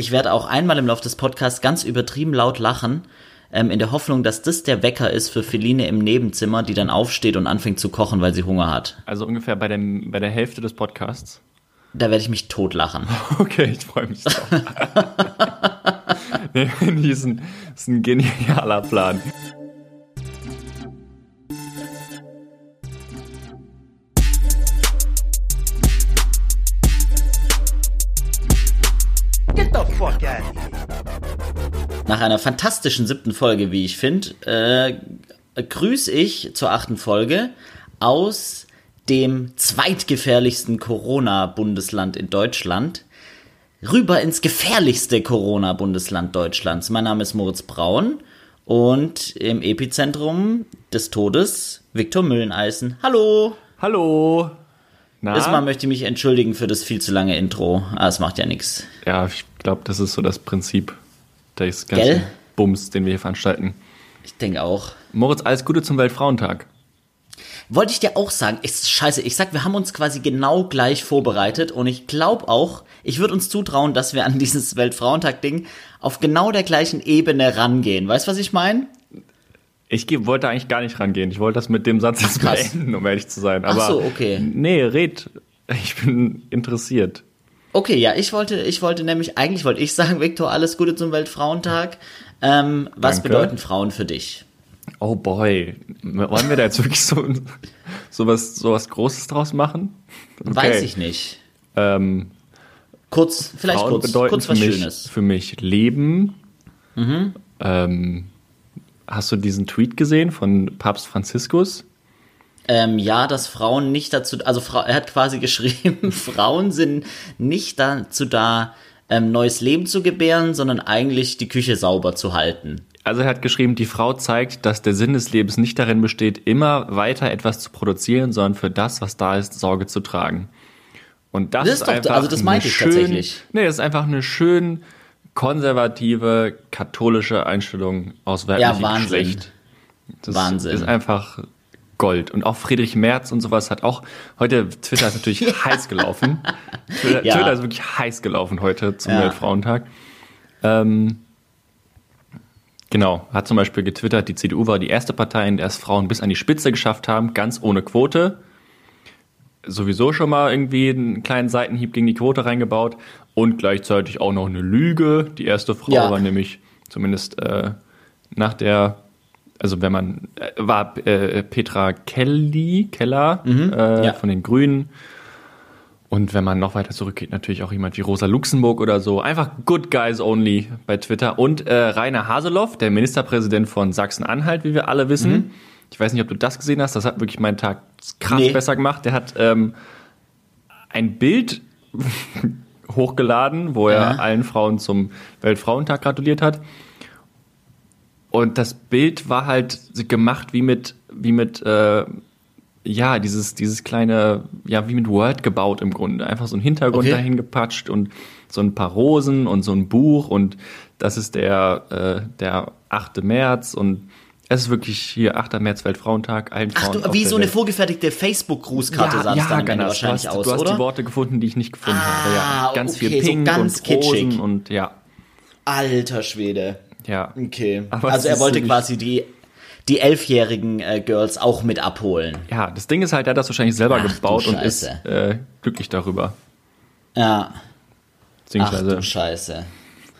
Ich werde auch einmal im Laufe des Podcasts ganz übertrieben laut lachen, ähm, in der Hoffnung, dass das der Wecker ist für Feline im Nebenzimmer, die dann aufsteht und anfängt zu kochen, weil sie Hunger hat. Also ungefähr bei, dem, bei der Hälfte des Podcasts. Da werde ich mich totlachen. Okay, ich freue mich drauf. nee, das ist ein, das ist ein genialer Plan. Nach einer fantastischen siebten Folge, wie ich finde, äh, grüße ich zur achten Folge aus dem zweitgefährlichsten Corona-Bundesland in Deutschland rüber ins gefährlichste Corona-Bundesland Deutschlands. Mein Name ist Moritz Braun und im Epizentrum des Todes Viktor Mülleneisen. Hallo! Hallo! Na? Erstmal möchte ich mich entschuldigen für das viel zu lange Intro. Ah, es macht ja nichts. Ja, ich glaube, das ist so das Prinzip des ganzen Gell? Bums, den wir hier veranstalten. Ich denke auch. Moritz, alles Gute zum Weltfrauentag. Wollte ich dir auch sagen, ist scheiße. Ich sag, wir haben uns quasi genau gleich vorbereitet und ich glaube auch, ich würde uns zutrauen, dass wir an dieses Weltfrauentag-Ding auf genau der gleichen Ebene rangehen. Weißt du, was ich meine? Ich wollte eigentlich gar nicht rangehen. Ich wollte das mit dem Satz jetzt beenden, um ehrlich zu sein. Aber Ach so, okay. Nee, red. Ich bin interessiert. Okay, ja, ich wollte, ich wollte nämlich, eigentlich wollte ich sagen, Viktor, alles Gute zum Weltfrauentag. Ähm, was Danke. bedeuten Frauen für dich? Oh boy, wollen wir da jetzt wirklich so, so, was, so was Großes draus machen? Okay. Weiß ich nicht. Ähm, kurz, vielleicht Frauen kurz, kurz was für mich, Schönes. Für mich Leben. Mhm. Ähm, hast du diesen Tweet gesehen von Papst Franziskus? Ähm, ja, dass Frauen nicht dazu, also er hat quasi geschrieben, Frauen sind nicht dazu da, ähm, neues Leben zu gebären, sondern eigentlich die Küche sauber zu halten. Also er hat geschrieben, die Frau zeigt, dass der Sinn des Lebens nicht darin besteht, immer weiter etwas zu produzieren, sondern für das, was da ist, Sorge zu tragen. Und das, das ist, ist einfach also das meinte ich schön, tatsächlich. Nee, das ist einfach eine schön konservative katholische Einstellung aus weiblichem ja, Wahnsinn. Geschlecht. Das Wahnsinn. ist einfach Gold. Und auch Friedrich Merz und sowas hat auch, heute, Twitter ist natürlich heiß gelaufen. Twitter, ja. Twitter, ist wirklich heiß gelaufen heute zum ja. Weltfrauentag. Ähm, Genau, hat zum Beispiel getwittert, die CDU war die erste Partei, in der es Frauen bis an die Spitze geschafft haben, ganz ohne Quote. Sowieso schon mal irgendwie einen kleinen Seitenhieb gegen die Quote reingebaut und gleichzeitig auch noch eine Lüge. Die erste Frau ja. war nämlich zumindest äh, nach der, also wenn man, äh, war äh, Petra Kelly, Keller mhm, äh, ja. von den Grünen und wenn man noch weiter zurückgeht, natürlich auch jemand wie Rosa Luxemburg oder so. Einfach Good Guys Only bei Twitter. Und äh, Rainer Haseloff, der Ministerpräsident von Sachsen-Anhalt, wie wir alle wissen. Mhm. Ich weiß nicht, ob du das gesehen hast. Das hat wirklich meinen Tag krass nee. besser gemacht. Der hat ähm, ein Bild hochgeladen, wo er ja. allen Frauen zum Weltfrauentag gratuliert hat. Und das Bild war halt gemacht wie mit, wie mit äh, ja, dieses, dieses kleine, ja, wie mit Word gebaut im Grunde. Einfach so ein Hintergrund okay. dahin gepatscht und so ein paar Rosen und so ein Buch und das ist der, äh, der 8. März und es ist wirklich hier 8. März Weltfrauentag, allen Frauen. Ach du, wie so eine Welt. vorgefertigte Facebook-Grußkarte ja, sahst ja, dann genau. wahrscheinlich du hast, aus, Du hast oder? die Worte gefunden, die ich nicht gefunden ah, habe. Ja, ganz okay, viel Pink so ganz und kitschig. Rosen und ja. Alter Schwede. Ja. Okay. Aber also er wollte quasi die die elfjährigen äh, Girls auch mit abholen. Ja, das Ding ist halt, er hat das wahrscheinlich selber Ach, gebaut und ist äh, glücklich darüber. Ja. Ach du Scheiße.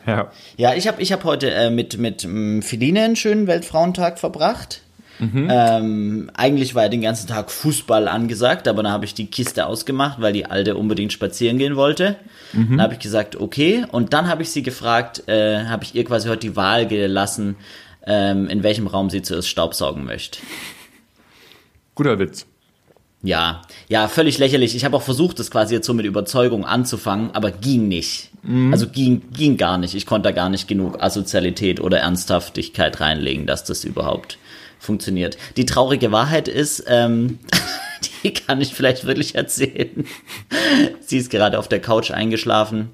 Ja. Ja, ich habe ich hab heute äh, mit, mit ähm, Feline einen schönen Weltfrauentag verbracht. Mhm. Ähm, eigentlich war ja den ganzen Tag Fußball angesagt, aber dann habe ich die Kiste ausgemacht, weil die Alte unbedingt spazieren gehen wollte. Mhm. Dann habe ich gesagt, okay. Und dann habe ich sie gefragt, äh, habe ich ihr quasi heute die Wahl gelassen, ähm, in welchem Raum sie zuerst Staubsaugen möchte. Guter Witz. Ja, ja, völlig lächerlich. Ich habe auch versucht, das quasi jetzt so mit Überzeugung anzufangen, aber ging nicht. Mhm. Also ging, ging gar nicht. Ich konnte da gar nicht genug Asozialität oder Ernsthaftigkeit reinlegen, dass das überhaupt funktioniert. Die traurige Wahrheit ist, ähm, die kann ich vielleicht wirklich erzählen. Sie ist gerade auf der Couch eingeschlafen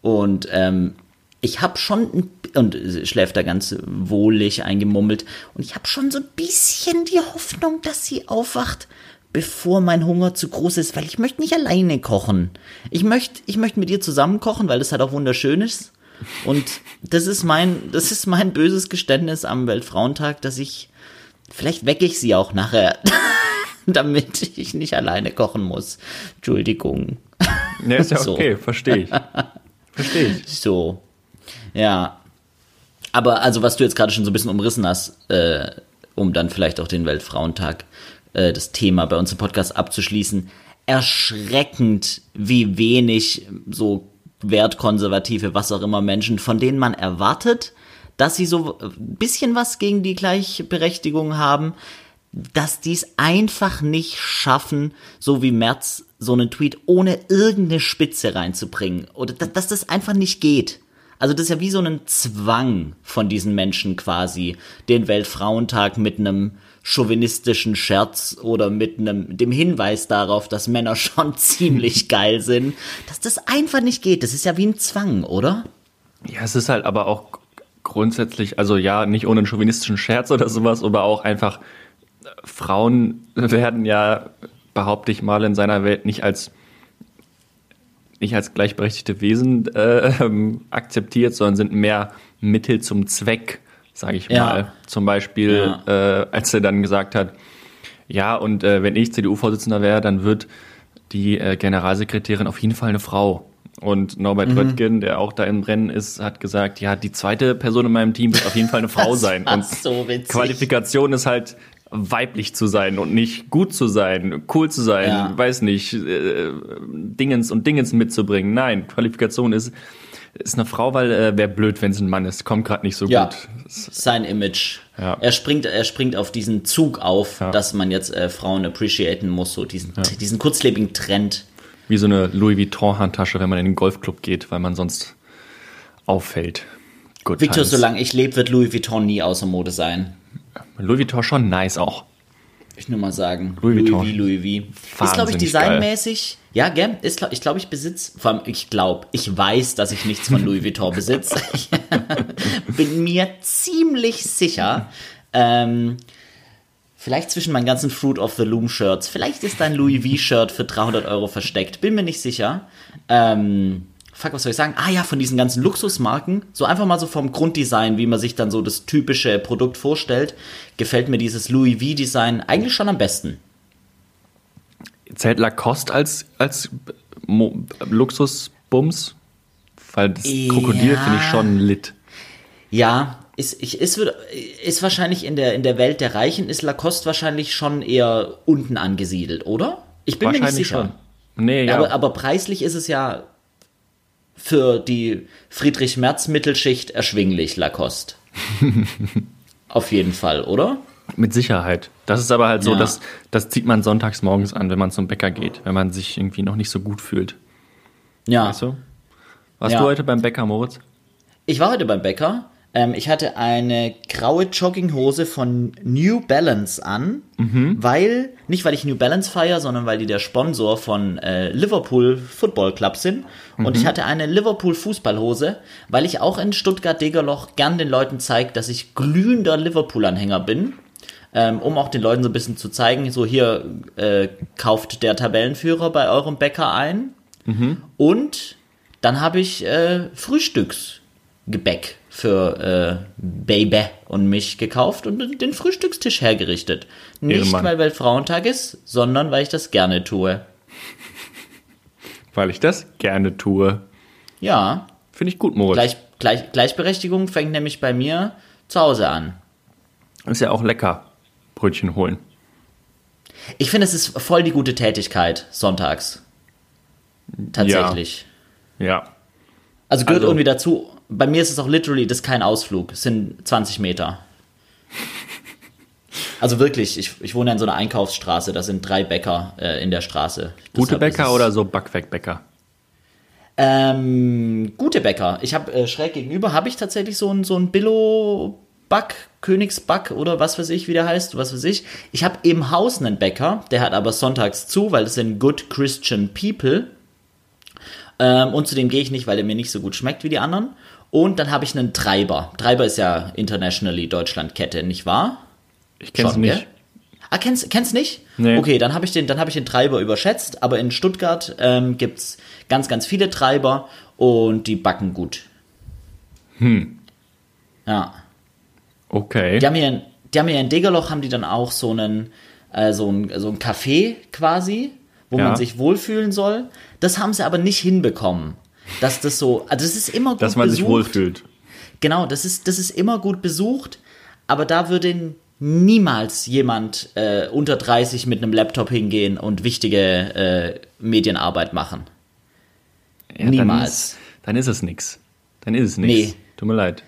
und ähm, ich habe schon und schläft da ganz wohlig eingemummelt und ich habe schon so ein bisschen die Hoffnung, dass sie aufwacht, bevor mein Hunger zu groß ist, weil ich möchte nicht alleine kochen. Ich möchte ich möchte mit ihr zusammen kochen, weil das halt auch wunderschön ist. Und das ist mein, das ist mein böses Geständnis am Weltfrauentag, dass ich, vielleicht wecke ich sie auch nachher, damit ich nicht alleine kochen muss. Entschuldigung. Ja, ist ja okay, so. verstehe ich. Verstehe ich. So. Ja. Aber also, was du jetzt gerade schon so ein bisschen umrissen hast, äh, um dann vielleicht auch den Weltfrauentag, äh, das Thema bei uns im Podcast abzuschließen, erschreckend, wie wenig so wertkonservative, was auch immer Menschen, von denen man erwartet, dass sie so ein bisschen was gegen die Gleichberechtigung haben, dass die es einfach nicht schaffen, so wie Merz so einen Tweet ohne irgendeine Spitze reinzubringen. Oder dass, dass das einfach nicht geht. Also das ist ja wie so ein Zwang von diesen Menschen quasi, den Weltfrauentag mit einem chauvinistischen Scherz oder mit einem, dem Hinweis darauf, dass Männer schon ziemlich geil sind, dass das einfach nicht geht. Das ist ja wie ein Zwang, oder? Ja, es ist halt aber auch grundsätzlich, also ja, nicht ohne einen chauvinistischen Scherz oder sowas, aber auch einfach, Frauen werden ja, behaupte ich mal, in seiner Welt nicht als nicht als gleichberechtigte Wesen äh, akzeptiert, sondern sind mehr Mittel zum Zweck, sage ich ja. mal. Zum Beispiel, ja. äh, als er dann gesagt hat, ja, und äh, wenn ich CDU-Vorsitzender wäre, dann wird die äh, Generalsekretärin auf jeden Fall eine Frau. Und Norbert mhm. Röttgen, der auch da im Rennen ist, hat gesagt, ja, die zweite Person in meinem Team wird auf jeden Fall eine Frau sein. Und so Qualifikation ist halt weiblich zu sein und nicht gut zu sein, cool zu sein, ja. weiß nicht, äh, Dingens und Dingens mitzubringen. Nein, Qualifikation ist ist eine Frau, weil äh, wäre blöd, wenn es ein Mann ist. Kommt gerade nicht so ja, gut. Sein Image. Ja. Er springt, er springt auf diesen Zug auf, ja. dass man jetzt äh, Frauen appreciaten muss, so diesen, diesen kurzlebigen Trend. Wie so eine Louis Vuitton Handtasche, wenn man in den Golfclub geht, weil man sonst auffällt. Good Victor, times. solange ich lebe, wird Louis Vuitton nie außer Mode sein. Louis Vuitton schon nice auch. Ich nur mal sagen. Louis Vuitton. Louis V, Louis V. Ist, glaube ich, designmäßig. Geil. Ja, gell? Ist, ich glaube, ich besitze, vor allem, ich glaube, ich weiß, dass ich nichts von Louis Vuitton besitze. Bin mir ziemlich sicher. Ähm, vielleicht zwischen meinen ganzen Fruit of the Loom Shirts. Vielleicht ist dein Louis V-Shirt für 300 Euro versteckt. Bin mir nicht sicher. Ähm, fuck, was soll ich sagen? Ah ja, von diesen ganzen Luxusmarken, so einfach mal so vom Grunddesign, wie man sich dann so das typische Produkt vorstellt, gefällt mir dieses Louis V-Design eigentlich schon am besten. Zählt Lacoste als, als Luxusbums? Weil das ja. Krokodil finde ich schon lit. Ja, ist, ich, ist, ist wahrscheinlich in der, in der Welt der Reichen, ist Lacoste wahrscheinlich schon eher unten angesiedelt, oder? Ich bin mir nicht sicher. Schon. Nee, ja. Aber, aber preislich ist es ja für die Friedrich-Merz-Mittelschicht erschwinglich, Lacoste. Auf jeden Fall, oder? Mit Sicherheit. Das ist aber halt so, ja. dass das zieht man sonntags morgens an, wenn man zum Bäcker geht, wenn man sich irgendwie noch nicht so gut fühlt. Ja. Weißt du? Warst ja. du heute beim Bäcker, Moritz? Ich war heute beim Bäcker ähm, ich hatte eine graue Jogginghose von New Balance an, mhm. weil, nicht weil ich New Balance feiere, sondern weil die der Sponsor von äh, Liverpool Football Club sind. Mhm. Und ich hatte eine Liverpool Fußballhose, weil ich auch in Stuttgart-Degerloch gern den Leuten zeige, dass ich glühender Liverpool-Anhänger bin. Ähm, um auch den Leuten so ein bisschen zu zeigen, so hier äh, kauft der Tabellenführer bei eurem Bäcker ein. Mhm. Und dann habe ich äh, Frühstücksgebäck für äh, Baby und mich gekauft und den Frühstückstisch hergerichtet. Nicht, Ehrenmann. weil Weltfrauentag ist, sondern weil ich das gerne tue. Weil ich das gerne tue. Ja. Finde ich gut, Moritz. Gleich, Gleich, Gleichberechtigung fängt nämlich bei mir zu Hause an. Ist ja auch lecker, Brötchen holen. Ich finde, es ist voll die gute Tätigkeit, sonntags. Tatsächlich. Ja. ja. Also gehört also, irgendwie dazu, bei mir ist es auch literally, das ist kein Ausflug, es sind 20 Meter. Also wirklich, ich, ich wohne in so einer Einkaufsstraße, da sind drei Bäcker äh, in der Straße. Gute Bäcker oder so Backwerkbäcker? Ähm, gute Bäcker. Ich habe äh, schräg gegenüber habe ich tatsächlich so ein so ein Billo Back, Königsback oder was weiß ich, wie der heißt, was weiß ich. Ich habe im Haus einen Bäcker, der hat aber sonntags zu, weil das sind Good Christian People. Ähm, und zu dem gehe ich nicht, weil der mir nicht so gut schmeckt wie die anderen. Und dann habe ich einen Treiber. Treiber ist ja internationally Deutschlandkette, nicht wahr? Ich kenn's Schon, nicht. Gell? Ah, kennst, kennst nicht? Nee. Okay, dann habe ich den, dann habe ich den Treiber überschätzt. Aber in Stuttgart ähm, gibt's ganz, ganz viele Treiber und die backen gut. Hm. Ja. Okay. Die haben hier, in- die haben hier in Degerloch haben die dann auch so einen, äh, so ein, so ein Café quasi, wo Ja. man sich wohlfühlen soll. Das haben sie aber nicht hinbekommen. Dass das so, also das ist immer gut Dass man sich besucht. wohlfühlt. Genau, das ist, das ist immer gut besucht, aber da würde niemals jemand äh, unter 30 mit einem Laptop hingehen und wichtige äh, Medienarbeit machen. Ja, Dann Niemals. ist, dann ist es nix. Dann ist es nix. Nee. Tut mir leid.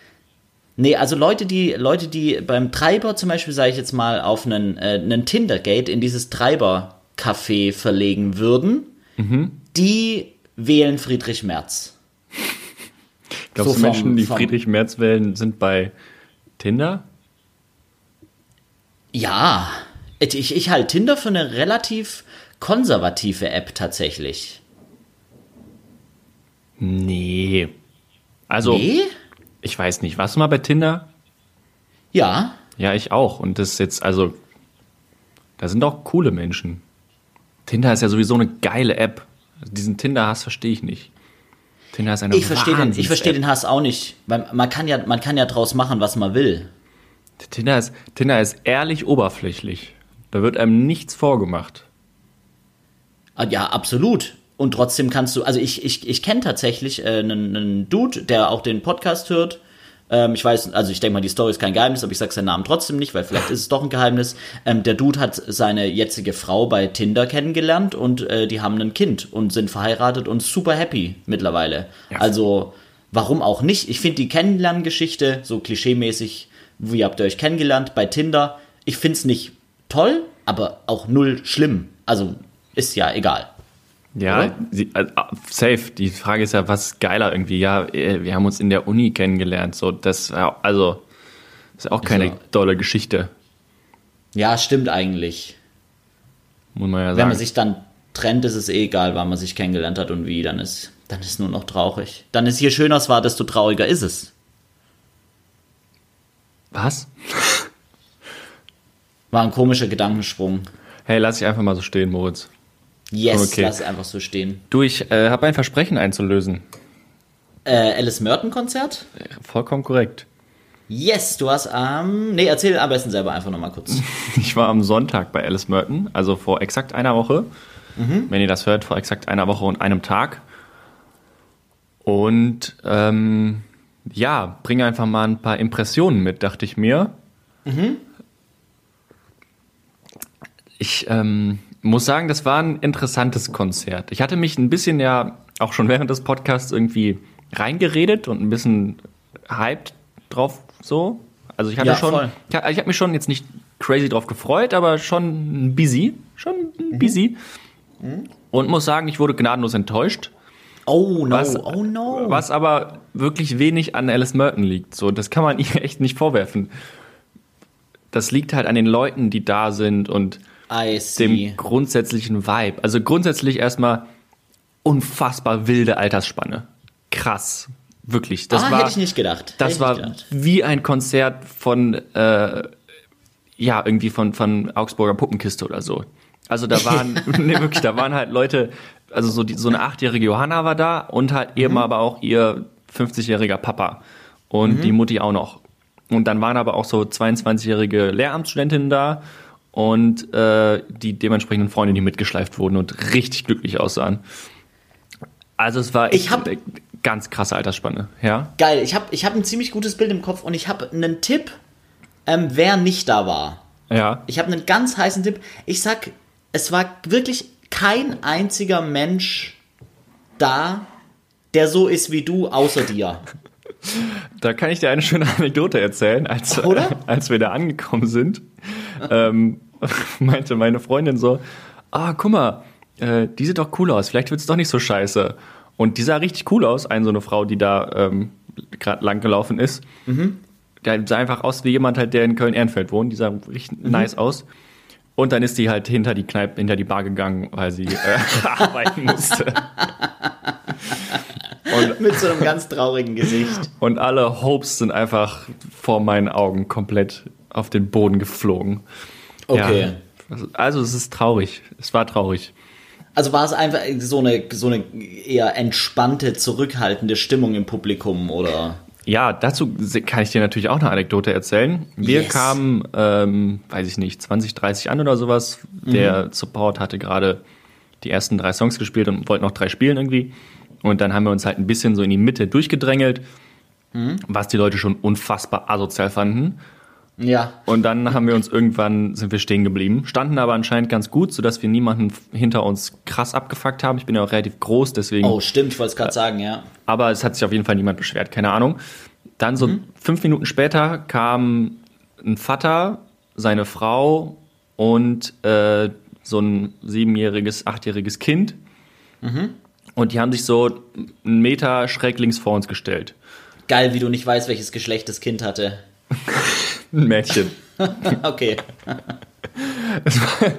Nee, also Leute, die, Leute, die beim Treiber zum Beispiel, sage ich jetzt mal, auf einen, äh, einen Tinder-Gate in dieses Treiber-Café verlegen würden, Mhm. die wählen Friedrich Merz. Glaubst So du, Menschen, die Friedrich Merz wählen, sind bei Tinder? Ja, ich, ich halte Tinder für eine relativ konservative App tatsächlich. Nee. Also, Nee? ich weiß nicht. Warst du mal bei Tinder? Ja. Ja, ich auch. Und das ist jetzt, also, da sind auch coole Menschen. Tinder ist ja sowieso eine geile App. Diesen Tinder-Hass verstehe ich nicht. Tinder ist eine Ich verstehe den, ich verstehe den Hass auch nicht, weil man kann ja, man kann ja draus machen, was man will. Tinder ist, Tinder ist ehrlich oberflächlich. Da wird einem nichts vorgemacht. Ah, Ja, absolut. Und trotzdem kannst du, also ich, ich, ich kenne tatsächlich äh, einen, einen Dude, der auch den Podcast hört. Ähm, ich weiß, also ich denke mal, die Story ist kein Geheimnis, aber ich sage seinen Namen trotzdem nicht, weil vielleicht ist es doch ein Geheimnis. Ähm, der Dude hat seine jetzige Frau bei Tinder kennengelernt und äh, die haben ein Kind und sind verheiratet und super happy mittlerweile. Ja. Also, warum auch nicht? Ich finde die Kennenlerngeschichte so klischeemäßig, wie habt ihr euch kennengelernt bei Tinder? Ich finde es nicht toll, aber auch null schlimm. Also, ist ja egal. Ja, sie, äh, safe. Die Frage ist ja, was geiler irgendwie. Ja, äh, wir haben uns in der Uni kennengelernt. So, das, ja, also, ist auch keine tolle Geschichte, Ja, stimmt eigentlich. muss man ja Wenn sagen. man sich dann trennt, ist es eh egal, wann man sich kennengelernt hat und wie, dann ist, dann ist nur noch traurig. Dann ist je schöner es war, desto trauriger ist es. was? War ein komischer Gedankensprung. Hey, lass ich einfach mal so stehen, Moritz. Yes, Okay. lass es einfach so stehen. Du, ich äh, habe ein Versprechen einzulösen. Äh, Alice Merton Konzert? Vollkommen korrekt. Yes, du hast am. nee, erzähl am besten selber einfach nochmal kurz. Ich war am Sonntag bei Alice Merton, also vor exakt einer Woche. Wenn ihr das hört, vor exakt einer Woche und einem Tag. Und ähm, ja, bringe einfach mal ein paar Impressionen mit, dachte ich mir. Ich ähm, muss sagen, das war ein interessantes Konzert. Ich hatte mich ein bisschen ja auch schon während des Podcasts irgendwie reingeredet und ein bisschen hyped drauf so. Also ich hatte Ja, schon, voll. ich, ich habe mich schon jetzt nicht crazy drauf gefreut, aber schon busy, schon busy. Und muss sagen, ich wurde gnadenlos enttäuscht. Oh no, Was- oh no. Was aber wirklich wenig an Alice Merton liegt. So, das kann man ihr echt nicht vorwerfen. Das liegt halt an den Leuten, die da sind und dem grundsätzlichen Vibe. Also grundsätzlich erstmal unfassbar wilde Altersspanne. Krass. Wirklich. Das ah, war, hätte ich nicht gedacht. das hätte war gedacht. wie ein Konzert von, äh, ja, irgendwie von, von Augsburger Puppenkiste oder so. Also da waren, nee, wirklich, da waren halt Leute, also so, die, so eine achtjährige Johanna war da und halt eben aber auch ihr 50-jähriger Papa und die Mutti auch noch. Und dann waren aber auch so 22-jährige Lehramtsstudentinnen da und äh, die dementsprechenden Freunde, die mitgeschleift wurden und richtig glücklich aussahen. Also es war echt Ich hab- eine ganz krasse Altersspanne, ja. Geil, ich habe ich hab ein ziemlich gutes Bild im Kopf und ich habe einen Tipp, ähm, wer nicht da war. Ja. Ich habe einen ganz heißen Tipp. Ich sag, es war wirklich kein einziger Mensch da, der so ist wie du, außer dir. Da kann ich dir eine schöne Anekdote erzählen. Als, Oder? als wir da angekommen sind, ähm, meinte meine Freundin so, ah, guck mal, äh, die sieht doch cool aus, vielleicht wird's doch nicht so scheiße. Und die sah richtig cool aus, eine so eine Frau, die da ähm, gerade lang gelaufen ist. Der sah einfach aus wie jemand halt, der in Köln-Ehrenfeld wohnt. Die sah richtig nice aus. Und dann ist die halt hinter die Kneipe, hinter die Bar gegangen, weil sie äh, arbeiten musste. Und Mit so einem ganz traurigen Gesicht. und alle Hopes sind einfach vor meinen Augen komplett auf den Boden geflogen. Okay. Ja, also es ist traurig. Es war traurig. Also war es einfach so eine, so eine eher entspannte, zurückhaltende Stimmung im Publikum oder? Ja, dazu kann ich dir natürlich auch eine Anekdote erzählen. Wir yes. kamen, ähm, weiß ich nicht, 20, 30 an oder sowas. Mhm. Der Support hatte gerade die ersten drei Songs gespielt und wollten noch drei spielen irgendwie. Und dann haben wir uns halt ein bisschen so in die Mitte durchgedrängelt, mhm. was die Leute schon unfassbar asozial fanden. Ja. Und dann haben wir uns irgendwann, sind wir stehen geblieben, standen aber anscheinend ganz gut, sodass wir niemanden hinter uns krass abgefuckt haben. Ich bin ja auch relativ groß, deswegen. Oh, stimmt, ich wollte es gerade sagen, ja. Aber es hat sich auf jeden Fall niemand beschwert, keine Ahnung. Dann so mhm. fünf Minuten später kam ein Vater, seine Frau und äh, so ein siebenjähriges, achtjähriges Kind. Mhm. Und die haben sich so einen Meter schräg links vor uns gestellt. Geil, wie du nicht weißt, welches Geschlecht das Kind hatte. ein Mädchen. okay. Es war,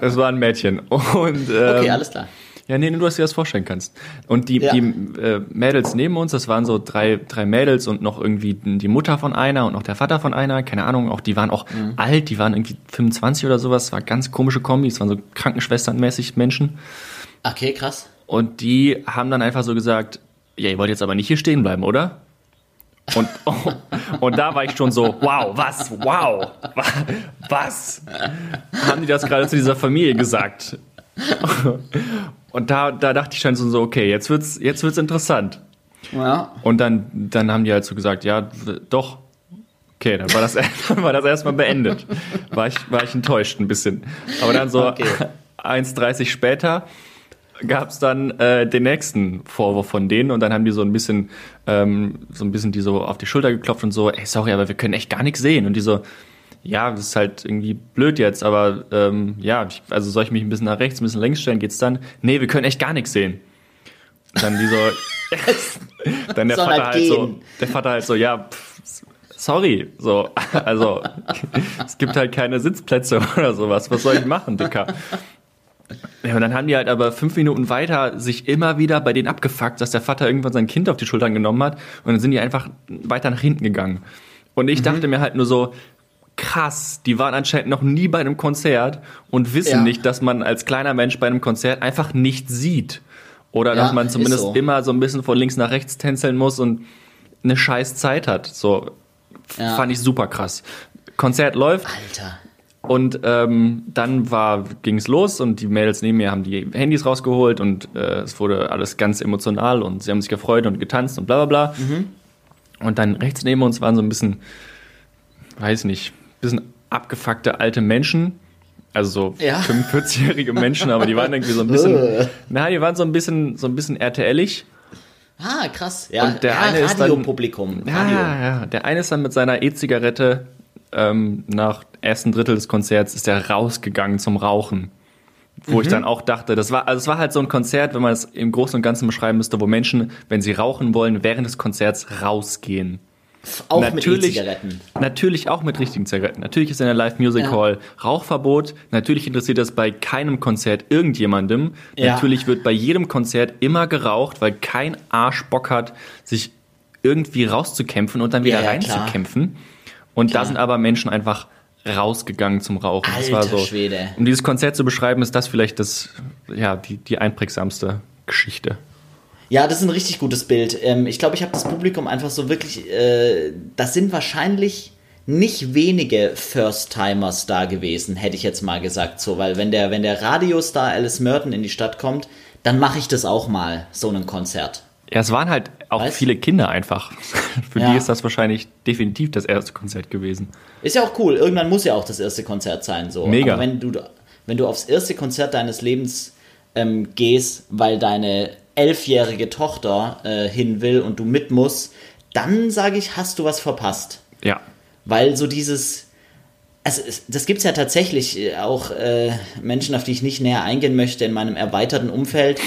es war, ein Mädchen. Und, ähm, okay, alles klar. Ja, nee, du hast dir das vorstellen kannst. Und die, ja. die äh, Mädels neben uns, das waren so drei, drei Mädels und noch irgendwie die Mutter von einer und noch der Vater von einer, keine Ahnung, auch die waren auch mhm. alt, die waren irgendwie 25 oder sowas, war ganz komische Kombis, waren so Krankenschwesternmäßig Menschen. Okay, krass. Und die haben dann einfach so gesagt, ja, ihr wollt jetzt aber nicht hier stehen bleiben, oder? Und, oh, und da war ich schon so, wow, was, wow, was? Haben die das gerade zu dieser Familie gesagt? Und da, da dachte ich schon so, okay, jetzt wird's, jetzt wird's interessant. Ja. Und dann, dann haben die halt so gesagt, ja, doch. Okay, dann war das, dann war das erstmal beendet. War ich, war ich enttäuscht ein bisschen. Aber dann so okay. 1,30 später gab es dann äh, den nächsten Vorwurf von denen und dann haben die so ein bisschen ähm, so ein bisschen die so auf die Schulter geklopft und so, ey, sorry, aber wir können echt gar nichts sehen. Und die so, ja, das ist halt irgendwie blöd jetzt, aber ähm, ja, ich, also soll ich mich ein bisschen nach rechts, ein bisschen längs stellen, geht's dann? Nee, wir können echt gar nichts sehen. Und dann die so, dann der Vater halt, so, der Vater halt so, ja, pff, sorry, so, also es gibt halt keine Sitzplätze oder sowas, was soll ich machen, Dicker? Ja, und dann haben die halt aber fünf Minuten weiter sich immer wieder bei denen abgefuckt, dass der Vater irgendwann sein Kind auf die Schultern genommen hat und dann sind die einfach weiter nach hinten gegangen. Und ich mhm. dachte mir halt nur so, krass, die waren anscheinend noch nie bei einem Konzert und wissen ja. nicht, dass man als kleiner Mensch bei einem Konzert einfach nicht sieht. Oder ja, dass man zumindest so. immer so ein bisschen von links nach rechts tänzeln muss und eine scheiß Zeit hat. So ja. fand ich super krass. Konzert läuft. Alter. Und ähm, dann war ging's los und die Mädels neben mir haben die Handys rausgeholt und äh, es wurde alles ganz emotional und sie haben sich gefreut und getanzt und bla bla bla. Mhm. Und dann rechts neben uns waren so ein bisschen, weiß nicht, bisschen abgefuckte alte Menschen. Also so ja. 45-jährige Menschen, aber die waren irgendwie so ein bisschen. na, die waren so ein bisschen, so ein bisschen RTL-ig. Ah, krass. Ja, und der ja, eine ist dann, Publikum. Ja, ja, der eine ist dann mit seiner E-Zigarette ähm, nach ersten Drittel des Konzerts ist er rausgegangen zum Rauchen. Wo mhm. ich dann auch dachte, das war, also es war halt so ein Konzert, wenn man es im Großen und Ganzen beschreiben müsste, wo Menschen, wenn sie rauchen wollen, während des Konzerts rausgehen. Auch natürlich, mit E-Zigaretten. Natürlich auch mit richtigen Zigaretten. Natürlich ist in der Live Music ja. Hall Rauchverbot. Natürlich interessiert das bei keinem Konzert irgendjemandem. Ja. Natürlich wird bei jedem Konzert immer geraucht, weil kein Arsch Bock hat, sich irgendwie rauszukämpfen und dann wieder ja, reinzukämpfen. Und klar. da sind aber Menschen einfach rausgegangen zum Rauchen. Alter das war so, Schwede. Um dieses Konzert zu beschreiben, ist das vielleicht das, ja, die, die einprägsamste Geschichte. Ja, das ist ein richtig gutes Bild. Ähm, ich glaube, ich habe das Publikum einfach so wirklich. Äh, das sind wahrscheinlich nicht wenige First-Timers da gewesen, hätte ich jetzt mal gesagt so, weil wenn der, wenn der Radiostar Alice Merton in die Stadt kommt, dann mache ich das auch mal, so ein Konzert. Ja, es waren halt auch weißt? viele Kinder einfach. Für ja. die ist das wahrscheinlich definitiv das erste Konzert gewesen. Ist ja auch cool. Irgendwann muss ja auch das erste Konzert sein. So. Mega. Aber wenn du, wenn du aufs erste Konzert deines Lebens ähm, gehst, weil deine elfjährige Tochter äh, hin will und du mit musst, dann sage ich, hast du was verpasst. Ja. Weil so dieses, also das gibt es ja tatsächlich äh, auch äh, Menschen, auf die ich nicht näher eingehen möchte in meinem erweiterten Umfeld,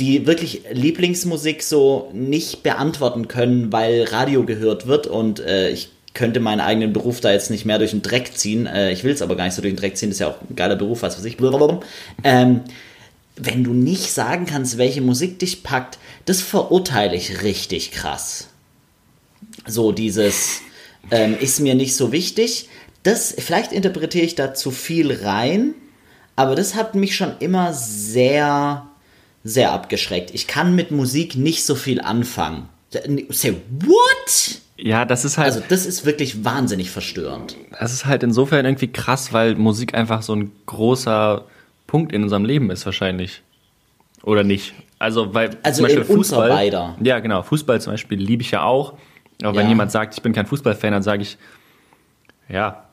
die wirklich Lieblingsmusik so nicht beantworten können, weil Radio gehört wird und äh, ich könnte meinen eigenen Beruf da jetzt nicht mehr durch den Dreck ziehen. Äh, ich will es aber gar nicht so durch den Dreck ziehen, das ist ja auch ein geiler Beruf, was weiß ich. Ähm, wenn du nicht sagen kannst, welche Musik dich packt, das verurteile ich richtig krass. So dieses ähm, ist mir nicht so wichtig. Das, vielleicht interpretiere ich da zu viel rein, aber das hat mich schon immer sehr, sehr abgeschreckt. Ich kann mit Musik nicht so viel anfangen. Say what? Ja, das ist halt. Also das ist wirklich wahnsinnig verstörend. Das ist halt insofern irgendwie krass, weil Musik einfach so ein großer Punkt in unserem Leben ist wahrscheinlich. Oder nicht? Also, weil also zum Beispiel Fußball. Beider. Ja, genau. Fußball zum Beispiel liebe ich ja auch. Aber wenn jemand sagt, ich bin kein Fußballfan, dann sage ich, ja.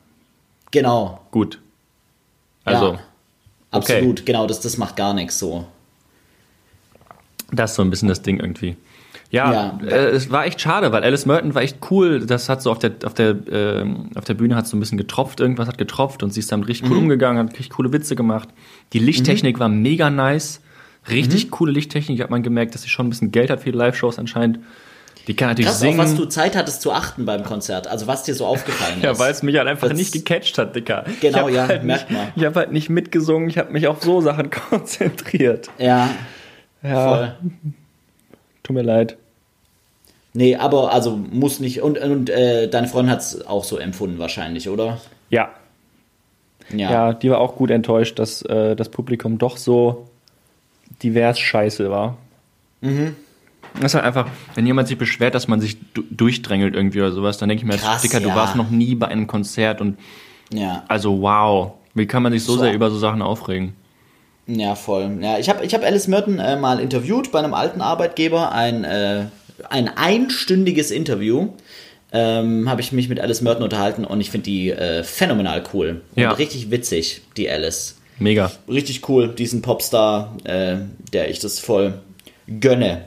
Genau. Gut. Also. Ja, absolut, okay. genau, das, das macht gar nichts so. Das ist so ein bisschen das Ding irgendwie. Ja, ja. Äh, es war echt schade, weil Alice Merton war echt cool. Das hat so auf der, auf der, äh, auf der Bühne hat so ein bisschen getropft, irgendwas hat getropft und sie ist dann richtig cool mhm. umgegangen, hat richtig coole Witze gemacht. Die Lichttechnik mhm. war mega nice. Richtig mhm. coole Lichttechnik. Hat man gemerkt, dass sie schon ein bisschen Geld hat für die Live-Shows anscheinend. Die kann natürlich Krass, singen. auf was du Zeit hattest zu achten beim Konzert. Also was dir so aufgefallen ist. ja, weil es mich halt einfach das nicht gecatcht hat, Dicker. Genau, ja, halt merkt man. Ich habe halt nicht mitgesungen, ich habe mich auf so Sachen konzentriert. Ja. Ja. Voll. Tut mir leid. Nee, aber also muss nicht. Und, und äh, deine Freundin hat es auch so empfunden wahrscheinlich, oder? Ja. Ja, ja die war auch gut enttäuscht, dass äh, das Publikum doch so divers scheiße war. Mhm. Das ist halt einfach, wenn jemand sich beschwert, dass man sich durchdrängelt irgendwie oder sowas, dann denke ich mir, Krass, Dicker, ja. du warst noch nie bei einem Konzert und ja. also wow, wie kann man sich so, so. sehr über so Sachen aufregen? Ja, voll. Ja, ich habe ich hab Alice Merton äh, mal interviewt bei einem alten Arbeitgeber, ein äh, ein einstündiges Interview. Ähm, habe ich mich mit Alice Merton unterhalten und ich finde die äh, phänomenal cool. Ja. Und richtig witzig, die Alice. Mega. Richtig cool, diesen Popstar, äh, der ich das voll gönne.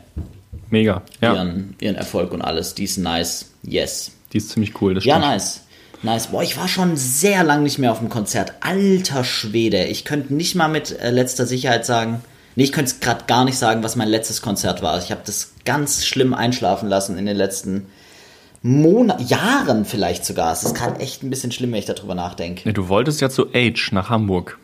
Mega, ja. Ihren, ihren Erfolg und alles. Die ist nice. Yes. Die ist ziemlich cool, das Ja, stimmt. nice. Nice. Boah, ich war schon sehr lang nicht mehr auf dem Konzert. Alter Schwede. Ich könnte nicht mal mit äh, letzter Sicherheit sagen, Nee, ich könnte gerade gar nicht sagen, was mein letztes Konzert war. Ich habe das ganz schlimm einschlafen lassen in den letzten Monaten, Jahren vielleicht sogar. Es ist gerade echt ein bisschen schlimm, wenn ich darüber nachdenke. Ja, du wolltest ja zu Age nach Hamburg.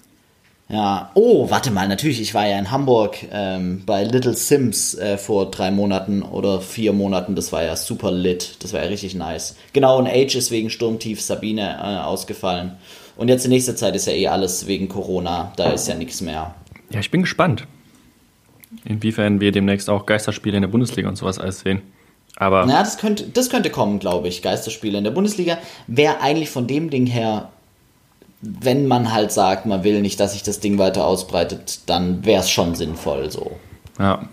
Ja, oh, warte mal, natürlich, ich war ja in Hamburg ähm, bei Little Sims äh, vor drei Monaten oder vier Monaten. Das war ja super lit. Das war ja richtig nice. Genau, und Age ist wegen Sturmtief Sabine äh, ausgefallen. Und jetzt in nächster Zeit ist ja eh alles wegen Corona. Da ist ja nichts mehr. Ja, ich bin gespannt inwiefern wir demnächst auch Geisterspiele in der Bundesliga und sowas alles sehen. Aber. Na, das könnte, das könnte kommen, glaube ich. Geisterspiele in der Bundesliga wäre eigentlich von dem Ding her, wenn man halt sagt, man will nicht, dass sich das Ding weiter ausbreitet, dann wäre es schon sinnvoll so. Ja.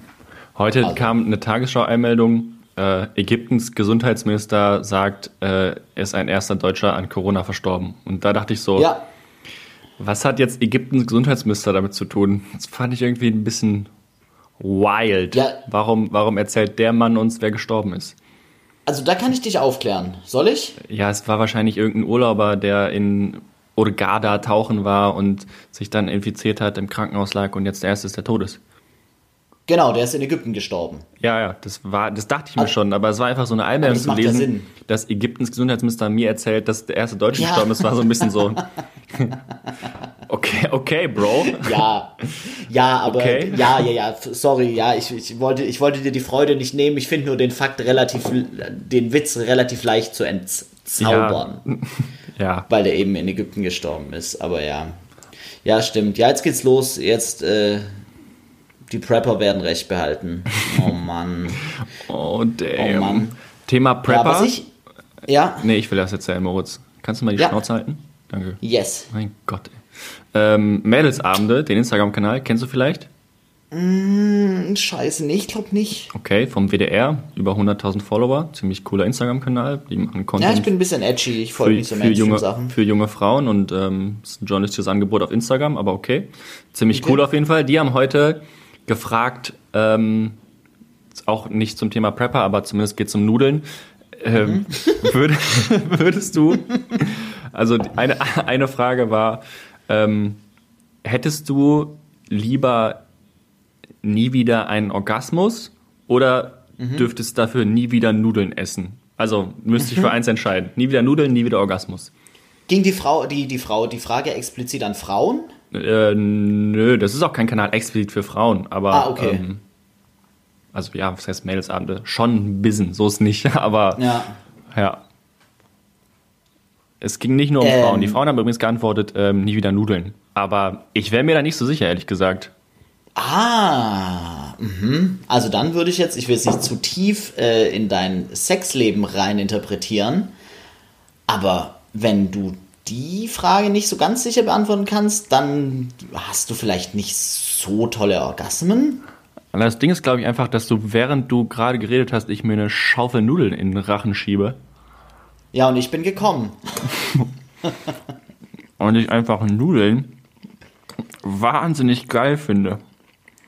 Heute also. kam eine Tagesschau-Einmeldung. Äh, Ägyptens Gesundheitsminister sagt, äh, ist ein erster Deutscher an Corona verstorben. Und da dachte ich so, ja. was hat jetzt Ägyptens Gesundheitsminister damit zu tun? Das fand ich irgendwie ein bisschen wild. Ja. Warum, warum erzählt der Mann uns, wer gestorben ist? Also da kann ich dich aufklären. Soll ich? Ja, es war wahrscheinlich irgendein Urlauber, der in Urgada tauchen war und sich dann infiziert hat, im Krankenhaus lag und jetzt der erste ist, der tot ist. Genau, der ist in Ägypten gestorben. Ja, ja, das war, das dachte ich mir aber, schon, aber es war einfach so eine Einmeldung zu lesen, ja dass Ägyptens Gesundheitsminister mir erzählt, dass der erste Deutsche ja. gestorben ist, war so ein bisschen so. okay, okay, Bro. Ja, ja, aber okay. ja, ja, ja, sorry, ja, ich, ich, wollte, ich wollte dir die Freude nicht nehmen. Ich finde nur den Fakt relativ, den Witz relativ leicht zu entzaubern. Ja. ja. Weil der eben in Ägypten gestorben ist, aber ja. Ja, stimmt. Ja, jetzt geht's los. Jetzt, äh, die Prepper werden recht behalten. Oh Mann. oh damn. Oh Mann. Thema Prepper. Ja, ich, ja. Nee, ich will das erzählen, Moritz. Kannst du mal die ja. Schnauze halten? Danke. Yes. Mein Gott, ey. Ähm, Mädelsabende, den Instagram-Kanal, kennst du vielleicht? Mm, scheiße, nee, ich glaube nicht. Okay, vom WDR, über 100.000 Follower, ziemlich cooler Instagram-Kanal. Die machen Content. Ja, ich bin ein bisschen edgy, ich folge nicht so für junge, Sachen. Für junge Frauen und ähm, ist ein journalistisches Angebot auf Instagram, aber okay. Ziemlich okay. cool auf jeden Fall. Die haben heute gefragt, ähm, auch nicht zum Thema Prepper, aber zumindest geht es um Nudeln. Ähm, mhm. würd, würdest du, also eine, eine Frage war, ähm, hättest du lieber nie wieder einen Orgasmus oder mhm. dürftest dafür nie wieder Nudeln essen? Also müsste ich für mhm. eins entscheiden. Nie wieder Nudeln, nie wieder Orgasmus. Ging die Frau, die, die Frau, die Frage explizit an Frauen? Äh, nö, das ist auch kein Kanal explizit für Frauen, aber. Ah, okay. Ähm, also ja, was heißt Mädelsabende? Schon ein bisschen, so ist nicht, aber. Ja. Ja. Es ging nicht nur um ähm, Frauen. Die Frauen haben übrigens geantwortet, ähm, nie wieder Nudeln. Aber ich wäre mir da nicht so sicher, ehrlich gesagt. Ah, mhm. also dann würde ich jetzt, ich will es nicht zu tief äh, in dein Sexleben rein interpretieren, aber wenn du die Frage nicht so ganz sicher beantworten kannst, dann hast du vielleicht nicht so tolle Orgasmen. Das Ding ist, glaube ich, einfach, dass du, während du gerade geredet hast, ich mir eine Schaufel Nudeln in den Rachen schiebe. Ja, und ich bin gekommen. und ich einfach Nudeln wahnsinnig geil finde.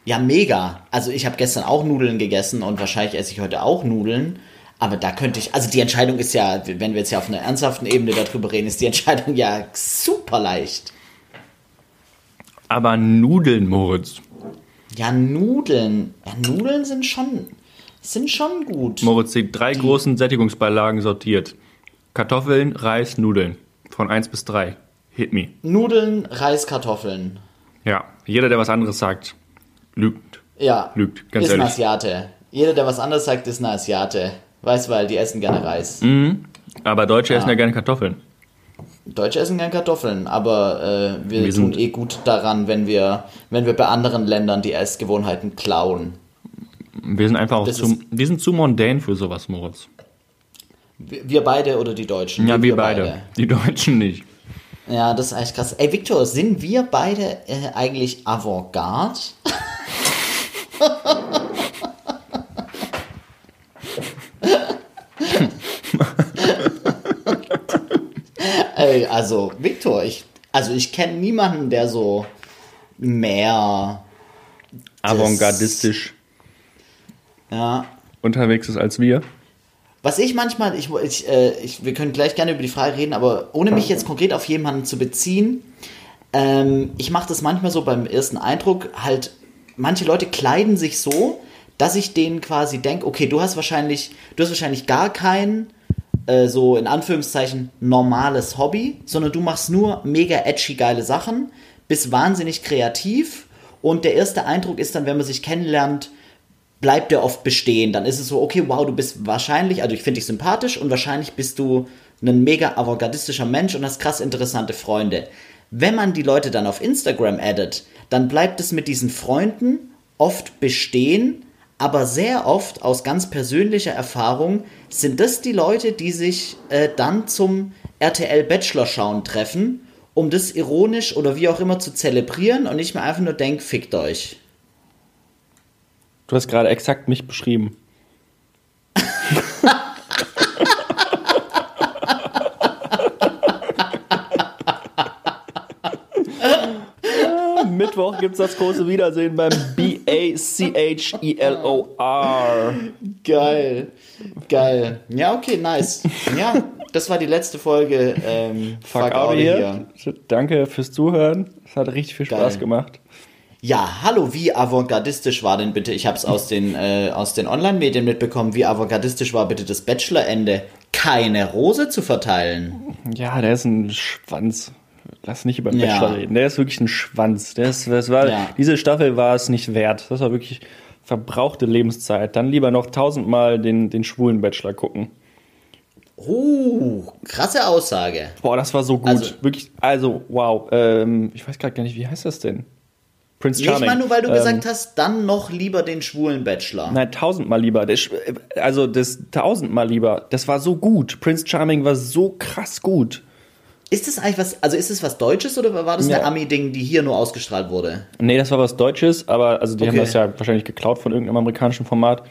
Ja, mega. Also ich habe gestern auch Nudeln gegessen und wahrscheinlich esse ich heute auch Nudeln. Aber da könnte ich, also die Entscheidung ist ja, wenn wir jetzt ja auf einer ernsthaften Ebene darüber reden, ist die Entscheidung ja super leicht. Aber Nudeln, Moritz. Ja, Nudeln. Ja, Nudeln sind schon, sind schon gut. Moritz, die drei die, großen Sättigungsbeilagen sortiert. Kartoffeln, Reis, Nudeln. Von 1 bis 3. Hit me. Nudeln, Reis, Kartoffeln. Ja, jeder, der was anderes sagt, lügt. Ja. Lügt, ganz ist ehrlich. ein Asiate. Jeder, der was anderes sagt, ist ein Asiate. Weißt du, weil die essen gerne Reis. Mhm. Aber Deutsche ja. essen ja gerne Kartoffeln. Deutsche essen gerne Kartoffeln, aber äh, wir, wir tun eh gut daran, wenn wir, wenn wir bei anderen Ländern die Essgewohnheiten klauen. Wir sind einfach auch zu, wir sind zu mondän für sowas, Moritz. Wir beide oder die Deutschen? Ja, wir, wir beide. beide. Die Deutschen nicht. Ja, das ist eigentlich krass. Ey, Victor, sind wir beide äh, eigentlich Avantgarde? Ey, also, Victor, ich, also ich kenne niemanden, der so mehr avantgardistisch ja. unterwegs ist als wir. Was ich manchmal, ich, ich, äh, ich, wir können gleich gerne über die Frage reden, aber ohne mich jetzt konkret auf jemanden zu beziehen, ähm, ich mache das manchmal so beim ersten Eindruck, halt, manche Leute kleiden sich so, dass ich denen quasi denke, okay, du hast wahrscheinlich, du hast wahrscheinlich gar kein äh, so in Anführungszeichen normales Hobby, sondern du machst nur mega edgy geile Sachen, bist wahnsinnig kreativ und der erste Eindruck ist dann, wenn man sich kennenlernt, bleibt der oft bestehen. Dann ist es so, okay, wow, du bist wahrscheinlich, also ich finde dich sympathisch und wahrscheinlich bist du ein mega avantgardistischer Mensch und hast krass interessante Freunde. Wenn man die Leute dann auf Instagram addet, dann bleibt es mit diesen Freunden oft bestehen, aber sehr oft aus ganz persönlicher Erfahrung sind das die Leute, die sich äh, dann zum RTL Bachelor schauen treffen, um das ironisch oder wie auch immer zu zelebrieren und nicht mehr einfach nur denkt, fickt euch. Du hast gerade exakt mich beschrieben. Mittwoch gibt es das große Wiedersehen beim B-A-C-H-E-L-O-R. Geil. Geil. Ja, okay, nice. Ja, das war die letzte Folge. Ähm, Fuck, Fuck Audio hier. hier. Danke fürs Zuhören. Es hat richtig viel Spaß Geil. gemacht. Ja, hallo, wie avantgardistisch war denn bitte, ich habe es aus den, äh, aus den Online-Medien mitbekommen, wie avantgardistisch war bitte das Bachelorende, keine Rose zu verteilen? Ja, der ist ein Schwanz. Lass nicht über den ja. Bachelor reden. Der ist wirklich ein Schwanz. Der ist, das war, ja. Diese Staffel war es nicht wert. Das war wirklich verbrauchte Lebenszeit. Dann lieber noch tausendmal den, den schwulen Bachelor gucken. Uh, krasse Aussage. Boah, das war so gut. Also, wirklich, also, wow. Ähm, ich weiß gerade gar nicht, wie heißt das denn? Prince Charming. Ich meine nur, weil du ähm, gesagt hast, dann noch lieber den schwulen Bachelor. Nein, tausendmal lieber. Also das tausendmal lieber. Das war so gut. Prince Charming war so krass gut. Ist das eigentlich was, also ist es was Deutsches oder war das ja. eine Ami-Ding, die hier nur ausgestrahlt wurde? Nee, das war was Deutsches, aber also die okay. haben das ja wahrscheinlich geklaut von irgendeinem amerikanischen Format.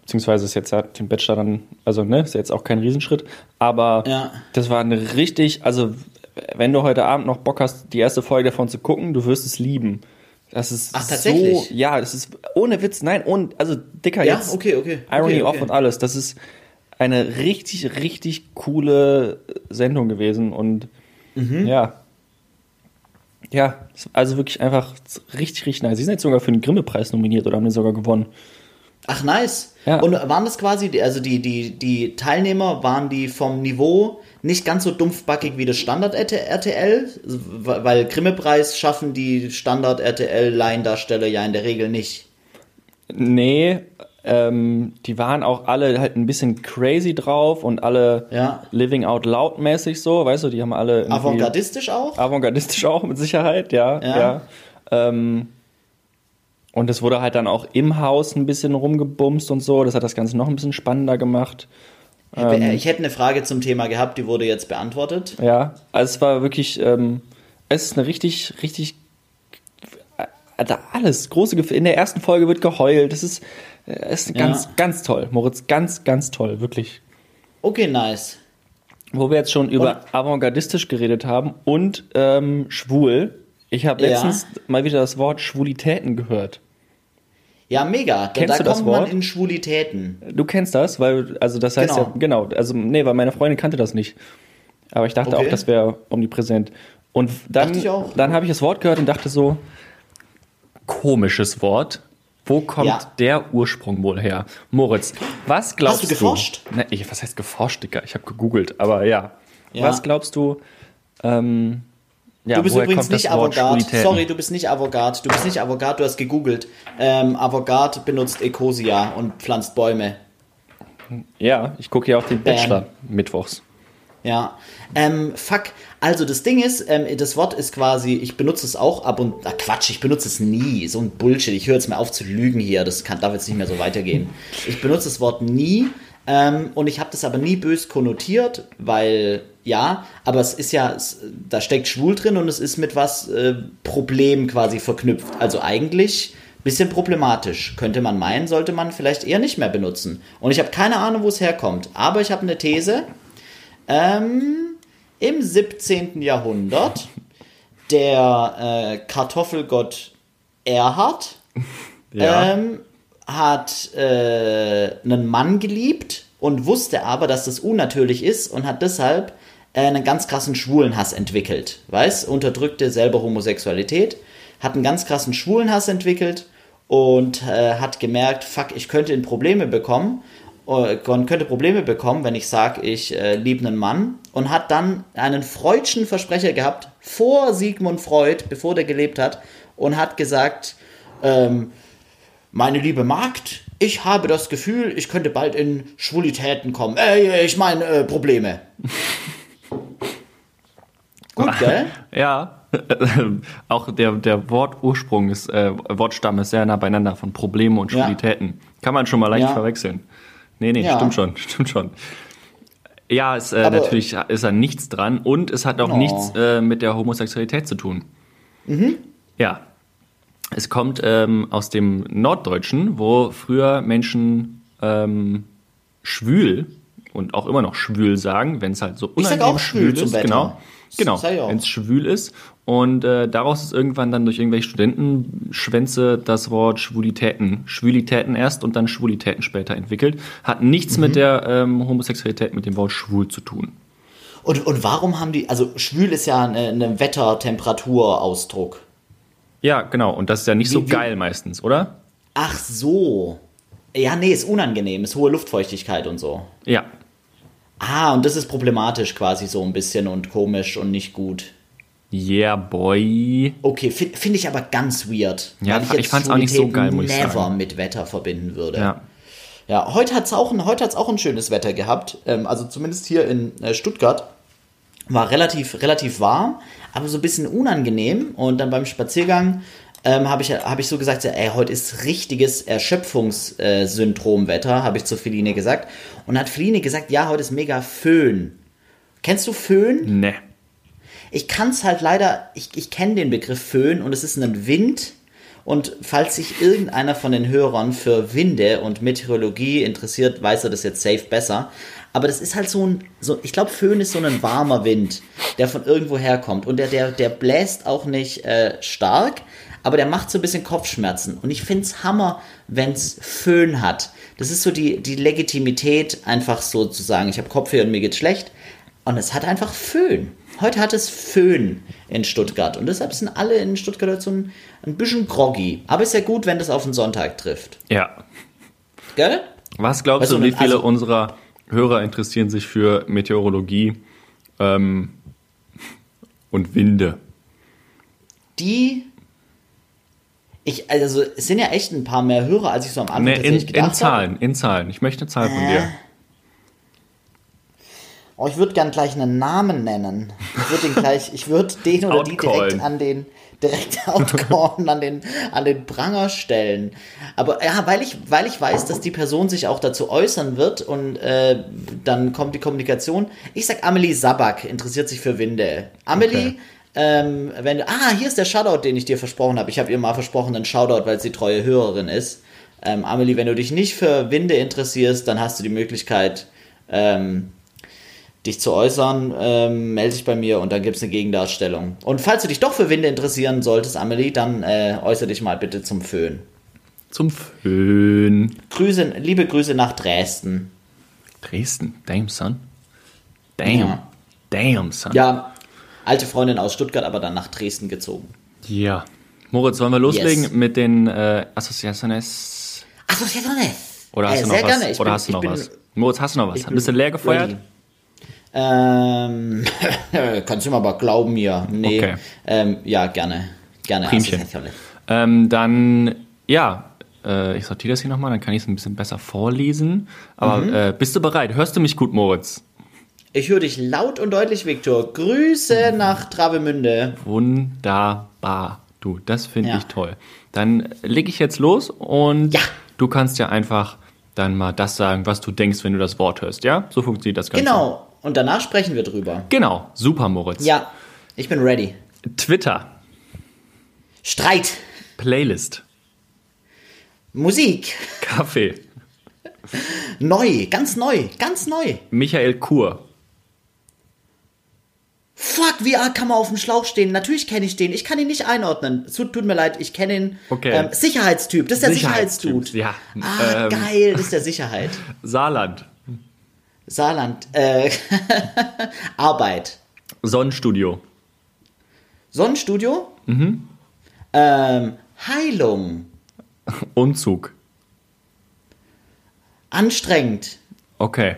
Beziehungsweise ist jetzt ja den Bachelor dann, also ne, ist jetzt auch kein Riesenschritt. Aber ja. das war eine richtig, also wenn du heute Abend noch Bock hast, die erste Folge davon zu gucken, du wirst es lieben. Das ist Ach, tatsächlich? so, ja, das ist ohne Witz, nein, und also dicker ja, jetzt. okay, okay. Irony okay, okay. off und alles. Das ist eine richtig, richtig coole Sendung gewesen und mhm. ja. Ja, also wirklich einfach richtig, richtig nice. Sie sind jetzt sogar für den Grimme-Preis nominiert oder haben den sogar gewonnen. Ach, nice. Ja. Und waren das quasi, also die, die, die Teilnehmer, waren die vom Niveau nicht ganz so dumpfbackig wie das Standard-RTL, weil Grimme-Preis schaffen die Standard-RTL-Laiendarsteller ja in der Regel nicht. Nee, ähm, die waren auch alle halt ein bisschen crazy drauf und alle ja. living out loud mäßig so, weißt du, die haben alle avantgardistisch auch? Avantgardistisch auch mit Sicherheit, ja, ja. ja. Ähm, Und es wurde halt dann auch im Haus ein bisschen rumgebumst und so. Das hat das Ganze noch ein bisschen spannender gemacht. Ähm, ich hätte eine Frage zum Thema gehabt, die wurde jetzt beantwortet. Ja, also es war wirklich, ähm, es ist eine richtig, richtig, äh, alles, große Gefühle. In der ersten Folge wird geheult. Das ist, äh, es ist ganz, ja. ganz toll, Moritz, ganz, ganz toll, wirklich. Okay, nice. Wo wir jetzt schon über und? avantgardistisch geredet haben und ähm, schwul. Ich habe letztens ja. mal wieder das Wort Schwulitäten gehört. Ja, mega. Kennst da, da du das kommt Wort? man in Schwulitäten. Du kennst das, weil, also das heißt genau. ja, genau, also nee, weil meine Freundin kannte das nicht. Aber ich dachte okay. auch, das wäre omnipräsent. Und dann, dann habe ich das Wort gehört und dachte so, komisches Wort. Wo kommt ja. der Ursprung wohl her? Moritz, was glaubst du? Hast du geforscht? Du, ne, ich, was heißt geforscht, Digga? Ich habe gegoogelt, aber ja. ja. Was glaubst du, ähm, ja, du bist übrigens nicht Avantgarde. Sorry, du bist nicht Avantgarde. Du bist nicht Avantgarde, du hast gegoogelt. Ähm, Avantgarde benutzt Ecosia und pflanzt Bäume. Ja, ich gucke ja auch den Bachelor Bam. mittwochs. Ja. Ähm, fuck. Also das Ding ist, ähm, das Wort ist quasi, ich benutze es auch ab und ach Quatsch, ich benutze es nie. So ein Bullshit. Ich höre jetzt mal auf zu lügen hier. Das kann, darf jetzt nicht mehr so weitergehen. Ich benutze das Wort nie ähm, und ich habe das aber nie bös konnotiert, weil ja, aber es ist ja, es, da steckt schwul drin und es ist mit was äh, Problem quasi verknüpft. Also eigentlich bisschen problematisch. Könnte man meinen, sollte man vielleicht eher nicht mehr benutzen. Und ich habe keine Ahnung, wo es herkommt. Aber ich habe eine These. Ähm, Im 17. Jahrhundert der äh, Kartoffelgott Erhard ja. ähm, hat äh, einen Mann geliebt und wusste aber, dass das unnatürlich ist und hat deshalb äh, einen ganz krassen Schwulenhass entwickelt. Weißt, unterdrückte selber Homosexualität, hat einen ganz krassen Schwulenhass entwickelt und äh, hat gemerkt, fuck, ich könnte in Probleme bekommen äh, könnte Probleme bekommen, wenn ich sage, ich äh, liebe einen Mann und hat dann einen freudschen Versprecher gehabt vor Sigmund Freud, bevor der gelebt hat und hat gesagt, ähm, meine liebe Magd, ich habe das Gefühl, ich könnte bald in Schwulitäten kommen. Äh, ich meine äh, Probleme. Gut, gell? Ja. Auch der, der Wortursprung ist, äh, Wortstamm ist sehr nah beieinander von Probleme und Schwulitäten. Ja. Kann man schon mal leicht ja. verwechseln. Nee, nee, ja. stimmt schon, stimmt schon. Ja, es, äh, natürlich ist da nichts dran und es hat auch oh. nichts äh, mit der Homosexualität zu tun. Mhm. Ja. Es kommt ähm, aus dem Norddeutschen, wo früher Menschen ähm, schwül und auch immer noch schwül sagen, wenn es halt so unangenehm schwül, schwül ist. Genau. Genau, wenn es schwül ist. Und äh, daraus ist irgendwann dann durch irgendwelche Studentenschwänze das Wort Schwulitäten, Schwulitäten erst und dann Schwulitäten später entwickelt. Hat nichts mhm. mit der ähm, Homosexualität, mit dem Wort schwul zu tun. Und, und warum haben die, also schwül ist ja eine, eine Wettertemperaturausdruck. Ja, genau. Und das ist ja nicht wie, so geil wie? meistens, oder? Ach so. Ja, nee, ist unangenehm, ist hohe Luftfeuchtigkeit und so. Ja, Ah, und das ist problematisch quasi so ein bisschen und komisch und nicht gut. Yeah, boy. Okay, finde find ich aber ganz weird. Ja, ich, ich fand es auch nicht so geil, muss ich sagen. never mit Wetter verbinden würde. Ja. Ja, heute hat es auch, auch ein schönes Wetter gehabt. Ähm, also zumindest hier in äh, Stuttgart war relativ, relativ warm, aber so ein bisschen unangenehm. Und dann beim Spaziergang ähm, habe ich, hab ich so gesagt, ey, heute ist richtiges Erschöpfungssyndromwetter, habe ich zu Feline gesagt. Und hat Feline gesagt, ja, heute ist mega Föhn. Kennst du Föhn? Ne. Ich kann es halt leider, ich, ich kenne den Begriff Föhn und es ist ein Wind. Und falls sich irgendeiner von den Hörern für Winde und Meteorologie interessiert, weiß er das jetzt safe besser. Aber das ist halt so ein, so, ich glaube, Föhn ist so ein warmer Wind, der von irgendwo herkommt. Und der, der, der bläst auch nicht äh, stark, aber der macht so ein bisschen Kopfschmerzen. Und ich finde es Hammer, wenn es Föhn hat. Das ist so die, die Legitimität, einfach so zu sagen, ich habe Kopfweh und mir geht's schlecht. Und es hat einfach Föhn. Heute hat es Föhn in Stuttgart. Und deshalb sind alle in Stuttgart heute so ein, ein bisschen groggy. Aber ist ja gut, wenn das auf den Sonntag trifft. Ja. Gell? Was glaubst weißt du, wie viele also, unserer Hörer interessieren sich für Meteorologie ähm, und Winde? Die ich, also es sind ja echt ein paar mehr Hörer, als ich so am Anfang nee, in, gedacht in Zahlen, habe. in Zahlen. Ich möchte eine Zahl von dir. Oh, ich würde gern gleich einen Namen nennen. Ich würde den gleich, ich würde den oder die direkt an den direkt outcorn an den, an den Pranger stellen. Aber ja, weil ich, weil ich weiß, dass die Person sich auch dazu äußern wird und äh, dann kommt die Kommunikation. Ich sag Amelie Sabak interessiert sich für Winde. Amelie, okay. ähm, wenn du, ah, hier ist der Shoutout, den ich dir versprochen habe. Ich habe ihr mal versprochen, einen Shoutout, weil sie treue Hörerin ist. Ähm, Amelie, wenn du dich nicht für Winde interessierst, dann hast du die Möglichkeit, ähm, dich zu äußern, ähm, melde dich bei mir und dann gibt es eine Gegendarstellung. Und falls du dich doch für Winde interessieren solltest, Amelie, dann äh, äußere dich mal bitte zum Föhn. Zum Föhn. Grüße, liebe Grüße nach Dresden. Dresden? Damn, son. Damn. Ja. Damn, son. Ja, alte Freundin aus Stuttgart, aber dann nach Dresden gezogen. Ja. Moritz, wollen wir loslegen yes. mit den äh, Asociaciones? Asociaciones. Oder hast äh, du noch was? Gerne. Oder hast du noch was? Moritz, hast du noch was? Bist du leer gefeuert? Ready. Ähm, kannst du mir aber glauben mir. Nee. Okay. Ähm, ja, gerne. Gerne. Ähm, dann, ja, äh, ich sortiere das hier nochmal, dann kann ich es ein bisschen besser vorlesen. Aber mhm. äh, bist du bereit? Hörst du mich gut, Moritz? Ich höre dich laut und deutlich, Viktor. Grüße nach Travemünde. Wunderbar. Du, das finde ja. ich toll. Dann lege ich jetzt los und ja. du kannst ja einfach dann mal das sagen, was du denkst, wenn du das Wort hörst, ja? So funktioniert das Ganze. Genau. Und danach sprechen wir drüber. Genau, super, Moritz. Ja, ich bin ready. Twitter. Streit. Playlist. Musik. Kaffee. Neu, ganz neu, ganz neu. Michael Kur. Fuck, wie arg kann man auf dem Schlauch stehen? Natürlich kenne ich den. Ich kann ihn nicht einordnen. Tut, mir leid, ich kenne ihn. Okay. Ähm, Sicherheitstyp, das ist der Sicherheitsdude. Ja. Ah, ähm, geil, das ist der Sicherheit. Saarland. Saarland. Äh, Arbeit. Sonnenstudio. Sonnenstudio? Mhm. Ähm, Heilung. Umzug. Anstrengend. Okay.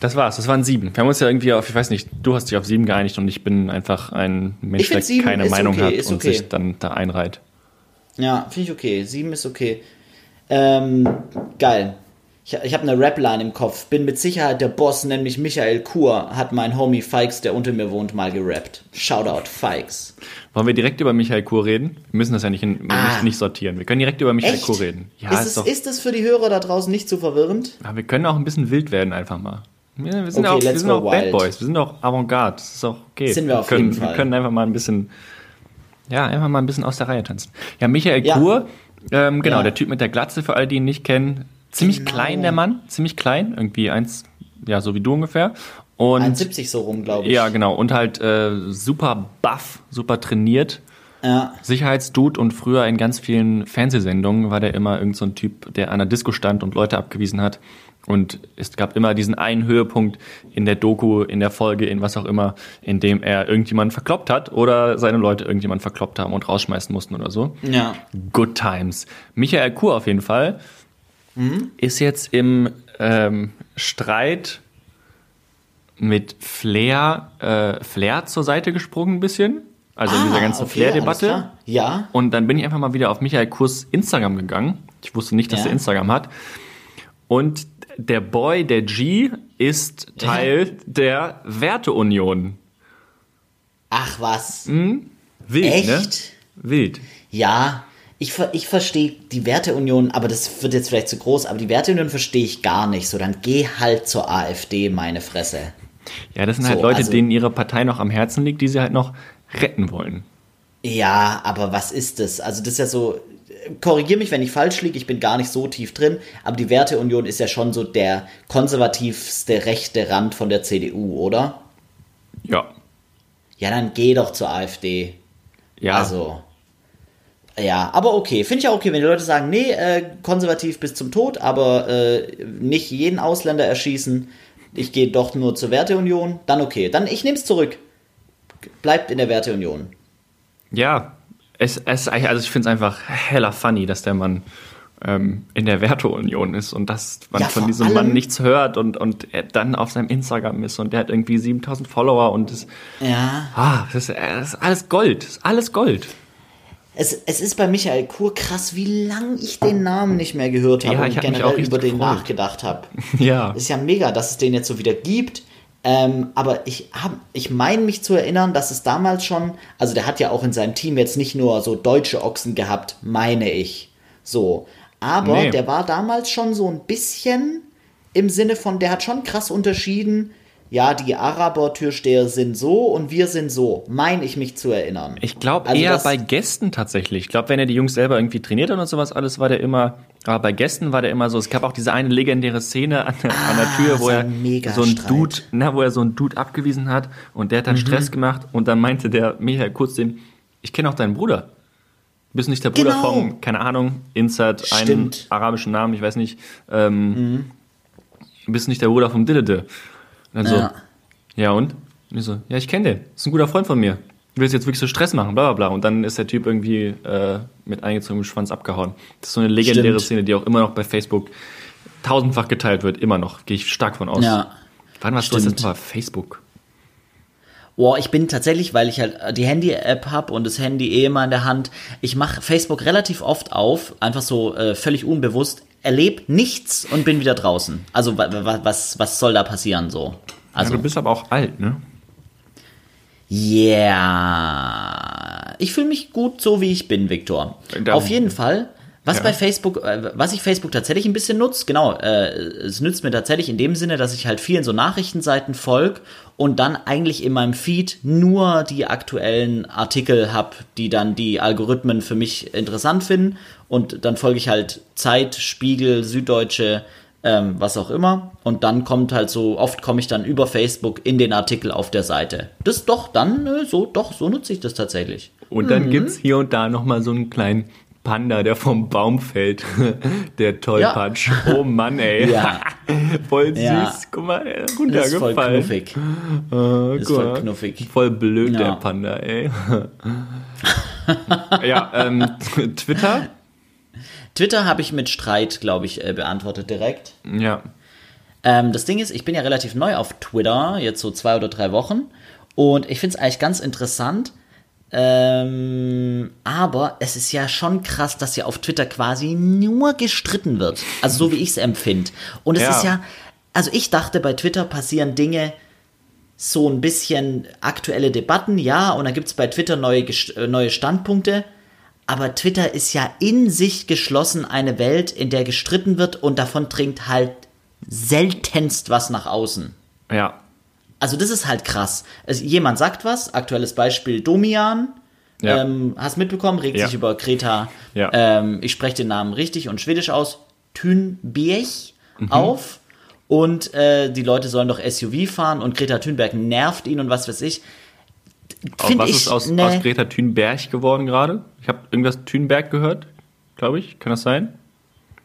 Das war's, das waren sieben. Wir haben uns ja irgendwie auf, ich weiß nicht, du hast dich auf sieben geeinigt und ich bin einfach ein Mensch, der keine Meinung okay, hat und okay. sich dann da einreiht. Ja, finde ich okay. Sieben ist okay. Ähm, geil. Ich, ich habe eine Rap-Line im Kopf. Bin mit Sicherheit der Boss, nämlich Michael Kur, hat mein Homie Fikes, der unter mir wohnt, mal gerappt. Shoutout, Fikes. Wollen wir direkt über Michael Kur reden? Wir müssen das ja nicht, in, ah. nicht, nicht, sortieren. Wir können direkt über Michael Echt? Kur reden. Ja, ist, ist, es, ist es für die Hörer da draußen nicht zu verwirrend? Ja, wir können auch ein bisschen wild werden, einfach mal. Wir, wir sind okay, auch, wir sind auch Bad Boys, wir sind auch Avantgarde. Das ist auch okay. Sind wir auf können, jeden Fall. Wir können einfach mal ein bisschen, ja, einfach mal ein bisschen aus der Reihe tanzen. Ja, Michael ja. Kur, ähm, genau, ja. der Typ mit der Glatze, für alle, die ihn nicht kennen, Ziemlich genau. klein, der Mann, ziemlich klein, irgendwie eins, ja, so wie du ungefähr. Und 1,70 so rum, glaube ich. Ja, genau. Und halt äh, super buff, super trainiert. Ja. Sicherheitsdude und früher in ganz vielen Fernsehsendungen war der immer irgend so ein Typ, der an der Disco stand und Leute abgewiesen hat. Und es gab immer diesen einen Höhepunkt in der Doku, in der Folge, in was auch immer, in dem er irgendjemanden verkloppt hat oder seine Leute irgendjemanden verkloppt haben und rausschmeißen mussten oder so. Ja. Good times. Michael Kur auf jeden Fall mhm. ist jetzt im ähm, Streit mit Flair, äh, Flair zur Seite gesprungen ein bisschen. Also ah, in dieser ganzen okay, Flair-Debatte. Ja. Und dann bin ich einfach mal wieder auf Michael Kurs Instagram gegangen. Ich wusste nicht, dass ja. er Instagram hat. Und der Boy, der G, ist Teil ja. der Werteunion. Ach was. Mhm. Wild, Echt? ne? Wild. Ja, ich, ich verstehe die Werteunion, aber das wird jetzt vielleicht zu groß, aber die Werteunion verstehe ich gar nicht. So, dann geh halt zur AfD, meine Fresse. Ja, das sind halt so, Leute, also, denen ihre Partei noch am Herzen liegt, die sie halt noch retten wollen. Ja, aber was ist das? Also, das ist ja so, korrigier mich, wenn ich falsch liege, ich bin gar nicht so tief drin, aber die Werteunion ist ja schon so der konservativste rechte Rand von der CDU, oder? Ja. Ja, dann geh doch zur AfD. Ja. Also. Ja, aber okay. Finde ich auch okay, wenn die Leute sagen, nee, äh, konservativ bis zum Tod, aber äh, nicht jeden Ausländer erschießen. Ich gehe doch nur zur Werteunion. Dann okay. Dann ich nehme es zurück. Bleibt in der Werteunion. Ja, es, es, also ich finde es einfach heller funny, dass der Mann ähm, in der Werteunion ist und dass man ja, von diesem Mann nichts hört und, und er dann auf seinem Instagram ist und der hat irgendwie 7000 Follower und das, ja. ah, das, ist, das ist alles Gold. Das ist alles Gold es, es ist bei Michael Kur krass, wie lange ich den Namen nicht mehr gehört habe ja, und generell über den gefreut. nachgedacht habe. Ja. Ist ja mega, dass es den jetzt so wieder gibt. Ähm, aber ich hab, ich meine mich zu erinnern, dass es damals schon, also der hat ja auch in seinem Team jetzt nicht nur so deutsche Ochsen gehabt, meine ich. So. Aber nee. der war damals schon so ein bisschen im Sinne von, der hat schon krass unterschieden, ja, die Araber-Türsteher sind so und wir sind so, meine ich mich zu erinnern. Ich glaube also eher bei Gästen tatsächlich. Ich glaube, wenn er die Jungs selber irgendwie trainiert hat und sowas alles, war der immer, aber bei Gästen war der immer so, es gab auch diese eine legendäre Szene an der, ah, an der ah, Tür, wo er so ein Dude, na, wo er so einen Dude abgewiesen hat und der hat dann mhm. Stress gemacht und dann meinte der Michael kurz dem, ich kenne auch deinen Bruder. Du bist nicht der Bruder genau. vom, keine Ahnung, Insert, einen arabischen Namen, ich weiß nicht, ähm, mhm. du bist nicht der Bruder vom Dillede. Und dann so, ja, ja und? Und ich so, ja, ich kenne den. Das ist ein guter Freund von mir. Du willst jetzt wirklich so Stress machen, bla bla bla. Und dann ist der Typ irgendwie äh, mit eingezogenem Schwanz abgehauen. Das ist so eine legendäre Stimmt. Szene, die auch immer noch bei Facebook tausendfach geteilt wird. Immer noch. Gehe ich stark von aus. Ja. Wann warst Stimmt. du das mal Facebook? Boah, ich bin tatsächlich, weil ich halt die Handy-App habe und das Handy eh immer in der Hand, ich mache Facebook relativ oft auf, einfach so äh, völlig unbewusst, erlebe nichts und bin wieder draußen. Also was, was soll da passieren so? Also, ja, du bist aber auch alt, ne? Ja, yeah. ich fühle mich gut so, wie ich bin, Viktor. Auf jeden Fall. Was ja. bei Facebook, äh, was ich Facebook tatsächlich ein bisschen nutze, genau, äh, es nützt mir tatsächlich in dem Sinne, dass ich halt vielen so Nachrichtenseiten folge und dann eigentlich in meinem Feed nur die aktuellen Artikel habe, die dann die Algorithmen für mich interessant finden und dann folge ich halt Zeit, Spiegel, Süddeutsche, ähm, was auch immer. Und dann kommt halt so, oft komme ich dann über Facebook in den Artikel auf der Seite. Das doch, dann äh, so, doch, so nutze ich das tatsächlich. Und dann mhm. gibt es hier und da nochmal so einen kleinen Panda, der vom Baum fällt. der Tollpatsch. Ja. Oh Mann, ey. Ja. voll süß. Ja. Guck mal, runtergefallen. Ist voll knuffig. Uh, ist voll knuffig. Voll blöd, der Panda, ey. ja, ähm, Twitter Twitter habe ich mit Streit, glaube ich, äh, beantwortet direkt. Ja. Ähm, das Ding ist, ich bin ja relativ neu auf Twitter, jetzt so zwei oder drei Wochen. Und ich finde es eigentlich ganz interessant. Ähm, aber es ist ja schon krass, dass ja auf Twitter quasi nur gestritten wird. Also so wie ich es empfinde. Und es ja. ist ja, also ich dachte, bei Twitter passieren Dinge, so ein bisschen aktuelle Debatten, ja, und dann gibt es bei Twitter neue, äh, neue Standpunkte aber Twitter ist ja in sich geschlossen eine Welt, in der gestritten wird und davon dringt halt seltenst was nach außen. Ja. Also das ist halt krass. Es, jemand sagt was, aktuelles Beispiel Domian, ja. ähm, hast mitbekommen, regt ja. sich über Greta, ja. ähm, ich spreche den Namen richtig und schwedisch aus, Thunberg mhm. auf und äh, die Leute sollen doch SUV fahren und Greta Thunberg nervt ihn und was weiß ich. Find was ich, ist aus, ne, aus Greta Thunberg geworden gerade? Ich habe irgendwas Thunberg gehört, glaube ich. Kann das sein?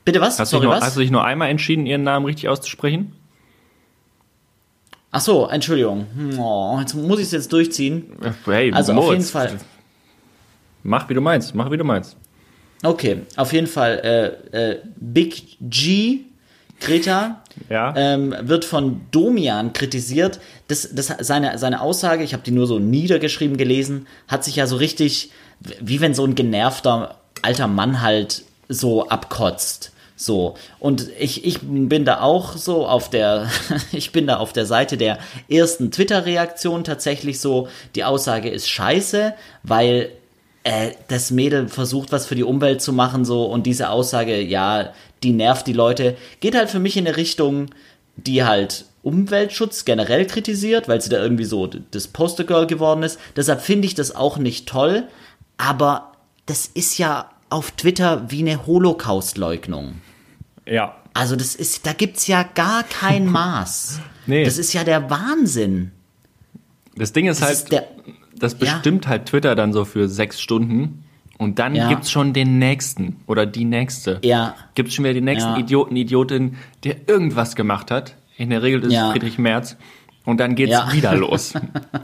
Bitte was? Hast, Sorry, nur, was? hast du dich nur einmal entschieden, ihren Namen richtig auszusprechen? Ach so, Entschuldigung. Oh, jetzt muss ich es jetzt durchziehen. Hey, also Moritz, auf jeden Fall. Mach wie du meinst, mach wie du meinst. Okay, auf jeden Fall. Äh, äh, Big G Greta ja. ähm, wird von Domian kritisiert. Das, das, seine, seine Aussage, ich habe die nur so niedergeschrieben gelesen, hat sich ja so richtig, wie wenn so ein genervter alter Mann halt so abkotzt. So. Und ich, ich bin da auch so auf der, ich bin da auf der Seite der ersten Twitter-Reaktion tatsächlich so, die Aussage ist scheiße, weil äh, das Mädel versucht, was für die Umwelt zu machen, so, und diese Aussage, ja, die nervt die Leute, geht halt für mich in eine Richtung, die halt Umweltschutz generell kritisiert, weil sie da irgendwie so das Postergirl geworden ist. Deshalb finde ich das auch nicht toll, aber das ist ja auf Twitter wie eine Holocaust-Leugnung. Ja. Also das ist, da gibt's ja gar kein Maß. nee. Das ist ja der Wahnsinn. Das Ding ist das halt, ist der, das bestimmt ja. halt Twitter dann so für sechs Stunden. Und dann ja. gibt's schon den nächsten oder die nächste. Ja. Gibt's schon wieder den nächsten ja. Idioten, Idiotin, der irgendwas gemacht hat. In der Regel ist ja. es Friedrich Merz. Und dann geht's ja. wieder los.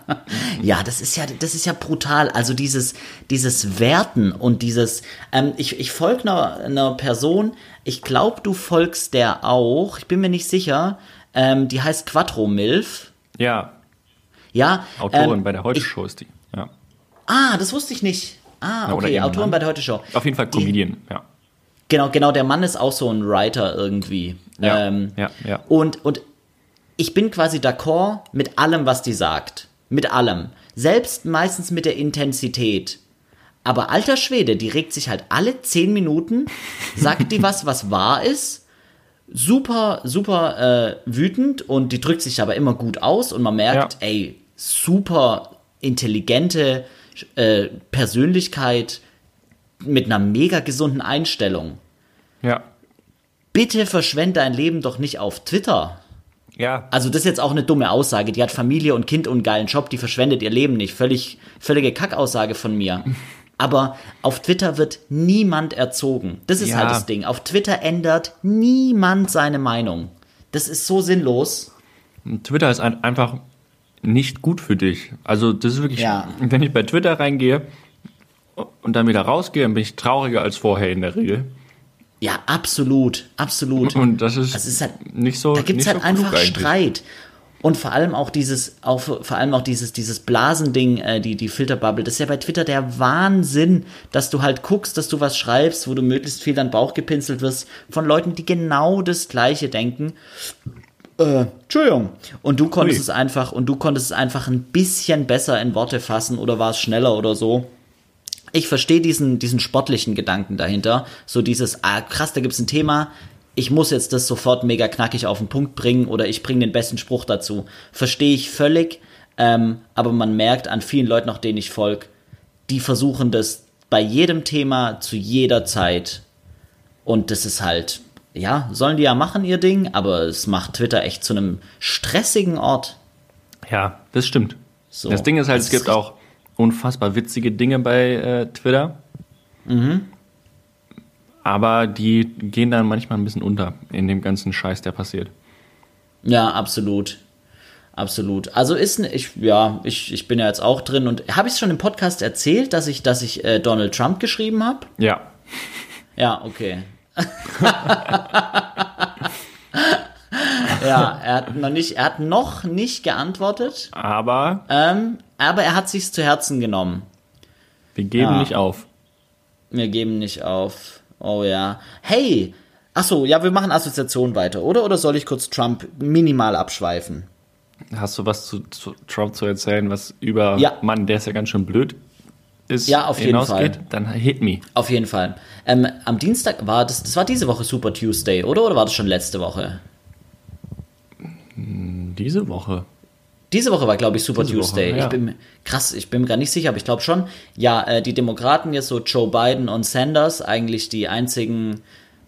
ja, das ist ja, das ist ja brutal. Also dieses, dieses Werten und dieses, ähm, ich, ich folge einer, einer Person, ich glaube, du folgst der auch, ich bin mir nicht sicher, ähm, die heißt Quattro Milf. Ja. Ja. Autorin ähm, bei der Heute-Show ist die. Ja. Ah, das wusste ich nicht. Ah, okay, ja, Autorin bei der Heute-Show. Auf jeden Fall Comedian, die, ja. Genau, genau, der Mann ist auch so ein Writer irgendwie. Ja, ähm, ja, ja. Und, und ich bin quasi d'accord mit allem, was die sagt. Mit allem. Selbst meistens mit der Intensität. Aber alter Schwede, die regt sich halt alle zehn Minuten, sagt die was, was wahr ist, super, super äh, wütend und die drückt sich aber immer gut aus und man merkt, ja. ey, super intelligente äh, Persönlichkeit mit einer mega gesunden Einstellung. Ja. Bitte verschwende dein Leben doch nicht auf Twitter. Ja. Also das ist jetzt auch eine dumme Aussage. Die hat Familie und Kind und einen geilen Job, die verschwendet ihr Leben nicht. Völlig, völlige Kackaussage von mir. Aber auf Twitter wird niemand erzogen. Das ist ja. halt das Ding. Auf Twitter ändert niemand seine Meinung. Das ist so sinnlos. Twitter ist ein, einfach nicht gut für dich. Also das ist wirklich, ja. wenn ich bei Twitter reingehe und dann wieder rausgehe, dann bin ich trauriger als vorher in der Regel. Ja, absolut, absolut. Und das ist, das ist halt, nicht so. Da gibt es halt so einfach Streit. Und vor allem auch dieses, auch, vor allem auch dieses, dieses Blasending, äh, die, die Filterbubble, das ist ja bei Twitter der Wahnsinn, dass du halt guckst, dass du was schreibst, wo du möglichst viel an Bauch gepinselt wirst, von Leuten, die genau das Gleiche denken. Äh, Entschuldigung. Und du konntest Ui. es einfach, und du konntest es einfach ein bisschen besser in Worte fassen oder war es schneller oder so ich verstehe diesen, diesen sportlichen Gedanken dahinter. So dieses, ah krass, da gibt's ein Thema, ich muss jetzt das sofort mega knackig auf den Punkt bringen oder ich bringe den besten Spruch dazu. Verstehe ich völlig, ähm, aber man merkt an vielen Leuten, auch denen ich folge, die versuchen das bei jedem Thema zu jeder Zeit. Und das ist halt, ja, sollen die ja machen, ihr Ding, aber es macht Twitter echt zu einem stressigen Ort. Ja, das stimmt. So, das Ding ist halt, es gibt auch unfassbar witzige Dinge bei äh, Twitter. Mhm. Aber die gehen dann manchmal ein bisschen unter in dem ganzen Scheiß, der passiert. Ja, absolut. Absolut. Also ist ich ja, ich, ich bin ja jetzt auch drin und habe ich es schon im Podcast erzählt, dass ich dass ich äh, Donald Trump geschrieben habe? Ja. Ja, okay. ja, er hat noch nicht, er hat noch nicht geantwortet. Aber. Ähm, aber er hat sich's zu Herzen genommen. Wir geben ja. nicht auf. Wir geben nicht auf. Oh ja. Hey! Achso, ja, wir machen Assoziation weiter, oder? Oder soll ich kurz Trump minimal abschweifen? Hast du was zu, zu Trump zu erzählen, was über ja. Mann, der ist ja ganz schön blöd ist, ja, auf jeden Fall. dann hit me. Auf jeden Fall. Ähm, am Dienstag war das, das war diese Woche Super Tuesday, oder? Oder war das schon letzte Woche? Diese Woche. Diese Woche war, glaube ich, Super Diese Tuesday. Woche, ja. Ich bin krass, ich bin mir gar nicht sicher, aber ich glaube schon. Ja, äh, die Demokraten jetzt so Joe Biden und Sanders, eigentlich die einzigen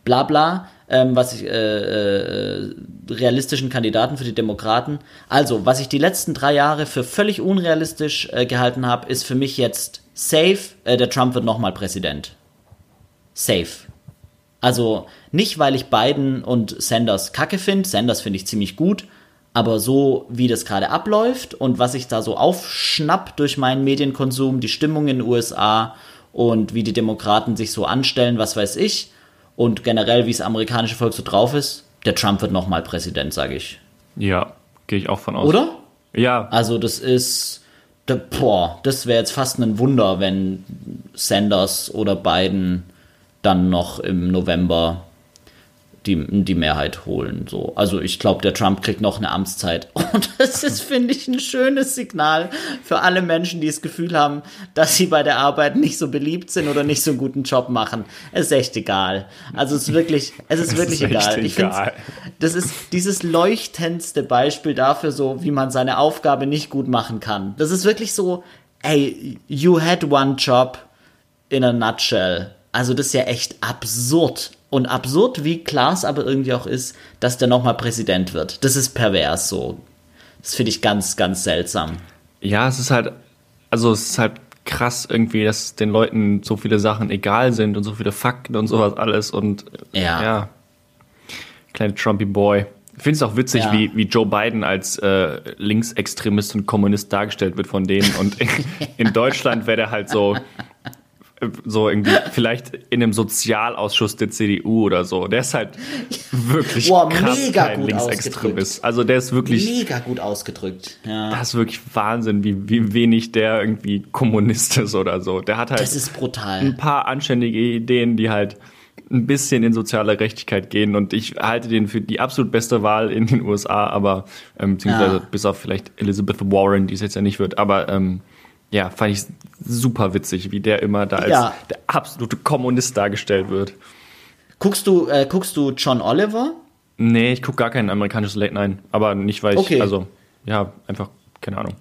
Blabla, ähm, was ich, äh, äh, realistischen Kandidaten für die Demokraten. Also, was ich die letzten drei Jahre für völlig unrealistisch äh, gehalten habe, ist für mich jetzt safe, äh, der Trump wird nochmal Präsident. Safe. Also nicht, weil ich Biden und Sanders kacke finde. Sanders finde ich ziemlich gut. Aber so wie das gerade abläuft und was ich da so aufschnapp durch meinen Medienkonsum, die Stimmung in den USA und wie die Demokraten sich so anstellen, was weiß ich, und generell wie das amerikanische Volk so drauf ist, der Trump wird nochmal Präsident, sage ich. Ja, gehe ich auch von aus. Oder? Ja. Also das ist, boah, das wäre jetzt fast ein Wunder, wenn Sanders oder Biden dann noch im November die, die Mehrheit holen. So. Also ich glaube, der Trump kriegt noch eine Amtszeit. Und das ist, finde ich, ein schönes Signal für alle Menschen, die das Gefühl haben, dass sie bei der Arbeit nicht so beliebt sind oder nicht so einen guten Job machen. Es ist echt egal. Also es ist wirklich, es ist wirklich ist egal. Ich finde, das ist dieses leuchtendste Beispiel dafür, so wie man seine Aufgabe nicht gut machen kann. Das ist wirklich so, ey, you had one job in a nutshell. Also das ist ja echt absurd. Und absurd, wie klar es aber irgendwie auch ist, dass der nochmal Präsident wird. Das ist pervers so. Das finde ich ganz, ganz seltsam. Ja, es ist halt, also es ist halt krass irgendwie, dass den Leuten so viele Sachen egal sind und so viele Fakten und sowas alles und ja. ja. Kleine Trumpy Boy. Ich finde es auch witzig, ja. wie, wie Joe Biden als äh, Linksextremist und Kommunist dargestellt wird von denen. Und in, in Deutschland wäre der halt so, so irgendwie vielleicht in einem Sozialausschuss der CDU oder so. Der ist halt wirklich Boah, krass mega kein Linksextremist. Also der ist wirklich mega gut ausgedrückt. Ja. Das ist wirklich Wahnsinn, wie, wie wenig der irgendwie Kommunist ist oder so. Der hat halt das ist brutal. ein paar anständige Ideen, die halt ein bisschen in soziale Gerechtigkeit gehen und ich halte den für die absolut beste Wahl in den USA, aber ähm, beziehungsweise ja. bis auf vielleicht Elizabeth Warren, die es jetzt ja nicht wird, aber ähm, ja, fand ich super witzig, wie der immer da als ja. der absolute Kommunist dargestellt wird. Guckst du, äh, guckst du John Oliver? Nee, ich gucke gar kein amerikanisches Late Night, aber nicht, weil ich, okay. also, ja, einfach, keine Ahnung.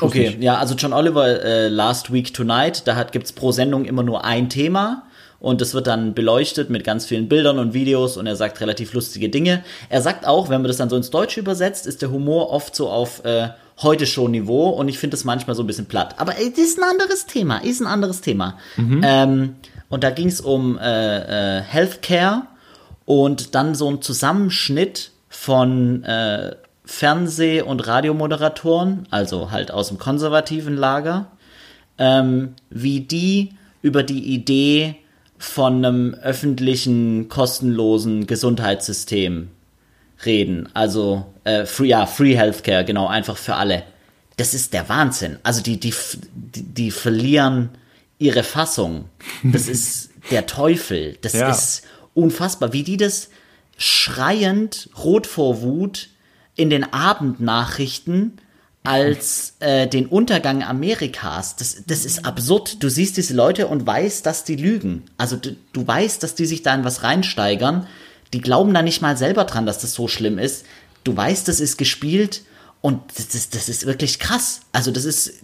okay, nicht. ja, also John Oliver, äh, Last Week Tonight, da gibt es pro Sendung immer nur ein Thema und das wird dann beleuchtet mit ganz vielen Bildern und Videos und er sagt relativ lustige Dinge. Er sagt auch, wenn man das dann so ins Deutsche übersetzt, ist der Humor oft so auf äh, heute schon Niveau und ich finde das manchmal so ein bisschen platt. Aber es ist ein anderes Thema, ist ein anderes Thema. Mhm. Ähm, und da ging es um äh, äh, Healthcare und dann so ein Zusammenschnitt von äh, Fernseh- und Radiomoderatoren, also halt aus dem konservativen Lager, ähm, wie die über die Idee von einem öffentlichen, kostenlosen Gesundheitssystem reden. Also äh, free, ja, Free Healthcare, genau, einfach für alle. Das ist der Wahnsinn. Also die, die, die, die verlieren ihre Fassung. Das ist der Teufel. Das ja. ist unfassbar, wie die das schreiend, rot vor Wut, in den Abendnachrichten als äh, den Untergang Amerikas. Das, das ist absurd. Du siehst diese Leute und weißt, dass die lügen. Also du, du weißt, dass die sich da in was reinsteigern. Die glauben da nicht mal selber dran, dass das so schlimm ist. Du weißt, das ist gespielt und das ist, das ist wirklich krass. Also das ist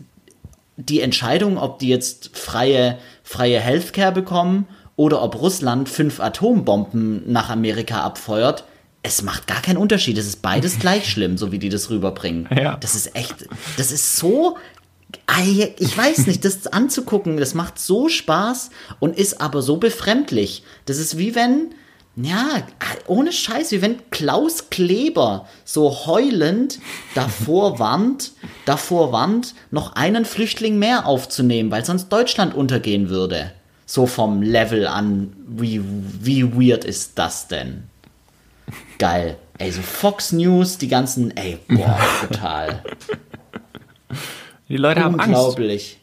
die Entscheidung, ob die jetzt freie, freie Healthcare bekommen oder ob Russland fünf Atombomben nach Amerika abfeuert, es macht gar keinen Unterschied. Es ist beides gleich schlimm, so wie die das rüberbringen. Ja. Das ist echt, das ist so, ich weiß nicht, das anzugucken, das macht so Spaß und ist aber so befremdlich. Das ist wie wenn, ja, ohne Scheiß, wie wenn Klaus Kleber so heulend davor warnt, davor warnt, noch einen Flüchtling mehr aufzunehmen, weil sonst Deutschland untergehen würde. So vom Level an, wie, wie weird ist das denn? Geil. Ey, so Fox News, die ganzen, ey, boah, total. Die Leute haben Angst. Unglaublich.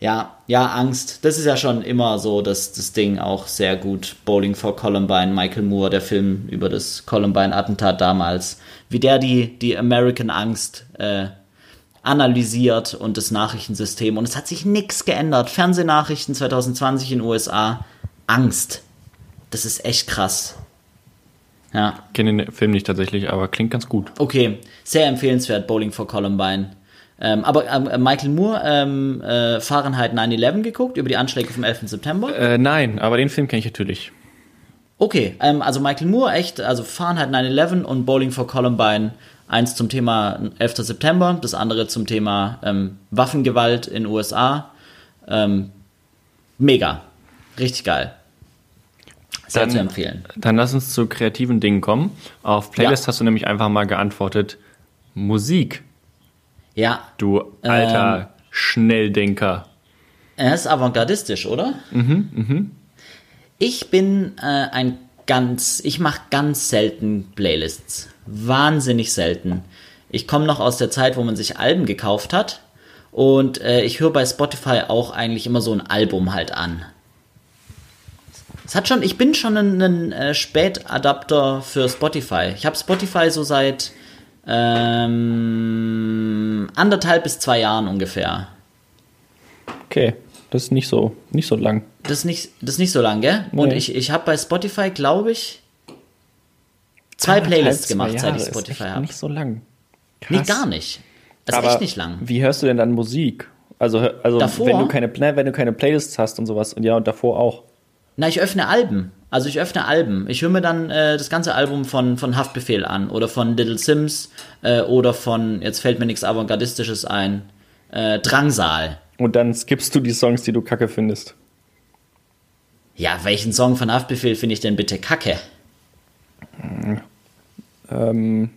Ja, ja, Angst. Das ist ja schon immer so, dass das Ding auch sehr gut. Bowling for Columbine, Michael Moore, der Film über das Columbine-Attentat damals, wie der die, die American Angst äh, analysiert und das Nachrichtensystem. Und es hat sich nichts geändert. Fernsehnachrichten 2020 in den USA. Angst. Das ist echt krass. Ja. Kenne den Film nicht tatsächlich, aber klingt ganz gut. Okay, sehr empfehlenswert, Bowling for Columbine. Ähm, aber ähm, Michael Moore, ähm, äh, Fahrenheit 9-11 geguckt, über die Anschläge vom 11. September? Äh, nein, aber den Film kenne ich natürlich. Okay, ähm, also Michael Moore, echt, also Fahrenheit 9-11 und Bowling for Columbine, eins zum Thema 11. September, das andere zum Thema ähm, Waffengewalt in USA. Ähm, mega, richtig geil. Sehr dann, zu empfehlen. Dann lass uns zu kreativen Dingen kommen. Auf Playlist ja. hast du nämlich einfach mal geantwortet, Musik. Ja. Du alter ähm, Schnelldenker. Er ist avantgardistisch, oder? Mhm, mhm. Ich bin äh, ein ganz, ich mache ganz selten Playlists. Wahnsinnig selten. Ich komme noch aus der Zeit, wo man sich Alben gekauft hat. Und äh, ich höre bei Spotify auch eigentlich immer so ein Album halt an. Es hat schon, ich bin schon ein, ein äh, Spätadapter für Spotify. Ich habe Spotify so seit ähm, anderthalb bis zwei Jahren ungefähr. Okay, das ist nicht so, nicht so lang. Das ist nicht, das ist nicht so lang, gell? Nee. Und ich, ich habe bei Spotify, glaube ich, zwei Playlists gemacht, Jahre seit ich Spotify habe. Nicht so lang. Krass. Nee, gar nicht. Das ist echt nicht lang. Wie hörst du denn dann Musik? Also, also davor, wenn du keine wenn du keine Playlists hast und sowas und ja und davor auch. Na, ich öffne Alben. Also ich öffne Alben. Ich höre mir dann äh, das ganze Album von, von Haftbefehl an oder von Little Sims äh, oder von, jetzt fällt mir nichts Avantgardistisches ein, äh, Drangsal. Und dann skippst du die Songs, die du kacke findest. Ja, welchen Song von Haftbefehl finde ich denn bitte kacke? Ähm.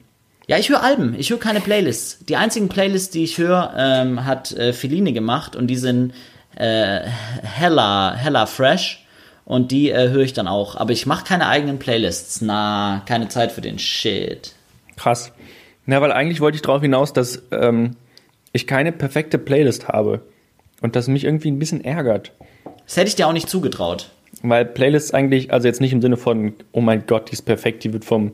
Ja, ich höre Alben, ich höre keine Playlists. Die einzigen Playlists, die ich höre, ähm, hat äh, Feline gemacht und die sind äh, hella, hella fresh. Und die äh, höre ich dann auch. Aber ich mache keine eigenen Playlists. Na, keine Zeit für den Shit. Krass. Na, weil eigentlich wollte ich darauf hinaus, dass ähm, ich keine perfekte Playlist habe. Und das mich irgendwie ein bisschen ärgert. Das hätte ich dir auch nicht zugetraut. Weil Playlist eigentlich, also jetzt nicht im Sinne von, oh mein Gott, die ist perfekt, die wird vom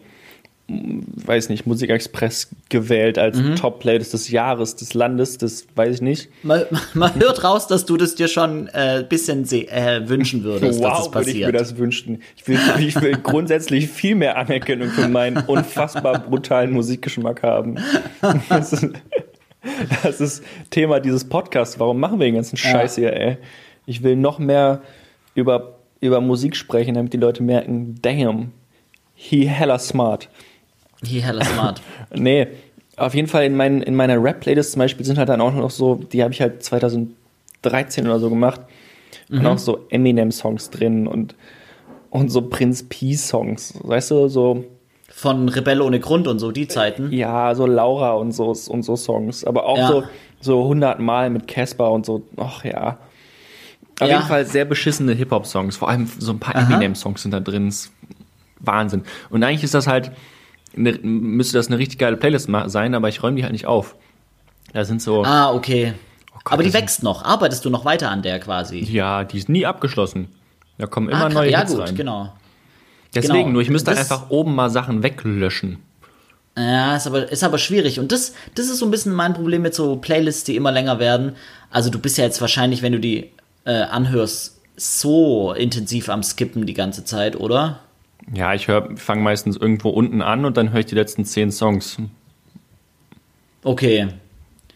weiß nicht, Musikexpress gewählt als mhm. Top-Playlist des Jahres, des Landes, das weiß ich nicht. Man, man hört raus, dass du das dir schon ein äh, bisschen äh, wünschen würdest, wow, dass das passiert. Würde ich mir das wünschen. Ich will, ich will grundsätzlich viel mehr Anerkennung für meinen unfassbar brutalen Musikgeschmack haben. Das ist, das ist Thema dieses Podcasts. Warum machen wir den ganzen Scheiß ja. hier, ey? Ich will noch mehr über, über Musik sprechen, damit die Leute merken, damn, he hella smart. He hella smart. nee, auf jeden Fall in, mein, in meiner Rap-Playlist zum Beispiel sind halt dann auch noch so, die habe ich halt 2013 oder so gemacht. Mhm. Und auch so Eminem-Songs drin und, und so Prinz P-Songs. Weißt du, so. Von Rebelle ohne Grund und so, die Zeiten. Ja, so Laura und so, und so Songs. Aber auch ja. so, so 100 Mal mit Casper und so. Ach ja. Auf ja. jeden Fall sehr beschissene Hip-Hop-Songs. Vor allem so ein paar Eminem-Songs sind da drin. Wahnsinn. Und eigentlich ist das halt eine, müsste das eine richtig geile Playlist sein, aber ich räume die halt nicht auf. Da sind so. Ah, okay. Oh Gott, aber die wächst noch. Arbeitest du noch weiter an der quasi? Ja, die ist nie abgeschlossen. Da kommen immer ah, neue ja, Hits gut, rein. genau. Deswegen, genau. nur ich müsste das, einfach oben mal Sachen weglöschen. Ja, ist aber, ist aber schwierig. Und das, das ist so ein bisschen mein Problem mit so Playlists, die immer länger werden. Also du bist ja jetzt wahrscheinlich, wenn du die äh, anhörst, so intensiv am Skippen die ganze Zeit, oder? Ja, ich fange meistens irgendwo unten an und dann höre ich die letzten zehn Songs. Okay.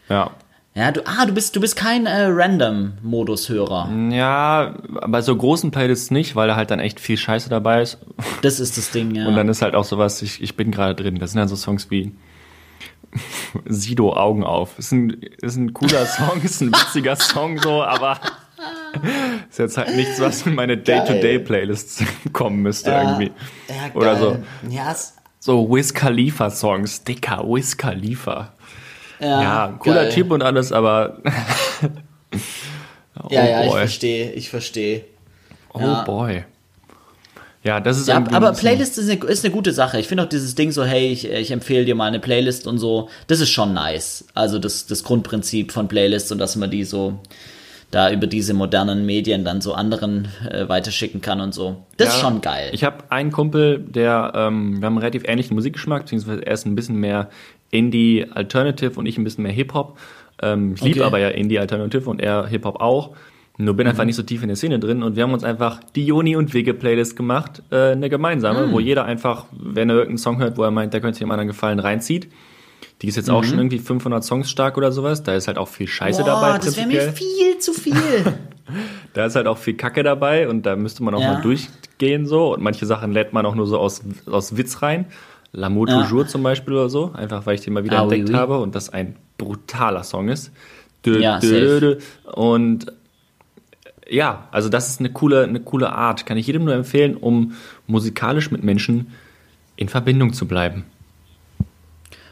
Ja. Ja, du, ah, du bist, du bist kein äh, Random-Modus-Hörer. Ja, bei so großen Playlists nicht, weil da halt dann echt viel Scheiße dabei ist. Das ist das Ding, ja. Und dann ist halt auch sowas, ich, ich bin gerade drin. Das sind dann so Songs wie Sido Augen auf. Ist ein, ist ein cooler Song, ist ein witziger Song so, aber ist jetzt halt nichts, was in meine Day-to-Day-Playlists kommen müsste ja, irgendwie. Ja, Oder so. Ja, so Wiz Khalifa Songs, dicker Wiz Khalifa. Ja, ja cooler geil. Typ und alles, aber. oh ja, ja, boy. ich verstehe, ich verstehe. Oh boy. Ja, das ist ja, aber Playlist ist eine, ist eine gute Sache. Ich finde auch dieses Ding so, hey, ich, ich empfehle dir mal eine Playlist und so, das ist schon nice. Also das, das Grundprinzip von Playlists und dass man die so da über diese modernen Medien dann so anderen äh, weiterschicken kann und so. Das ja, ist schon geil. Ich habe einen Kumpel, der, ähm, wir haben einen relativ ähnlichen Musikgeschmack, beziehungsweise er ist ein bisschen mehr Indie Alternative und ich ein bisschen mehr Hip-Hop. Ähm, ich okay. liebe aber ja Indie Alternative und er Hip-Hop auch. Nur bin mhm. einfach nicht so tief in der Szene drin und wir haben uns einfach die Joni und Wege Playlist gemacht, äh, eine gemeinsame, mhm. wo jeder einfach, wenn er irgendeinen Song hört, wo er meint, der könnte dem anderen gefallen, reinzieht. Die ist jetzt mhm. auch schon irgendwie 500 Songs stark oder sowas. Da ist halt auch viel Scheiße Boah, dabei. Das wäre mir viel zu viel. da ist halt auch viel Kacke dabei und da müsste man auch ja. mal durchgehen so. Und manche Sachen lädt man auch nur so aus, aus Witz rein. L'amour ja. toujours zum Beispiel oder so. Einfach weil ich den mal wieder ah, entdeckt oui, oui. habe und das ein brutaler Song ist. Dö, ja, dö, dö, und ja, also das ist eine coole, eine coole Art. Kann ich jedem nur empfehlen, um musikalisch mit Menschen in Verbindung zu bleiben.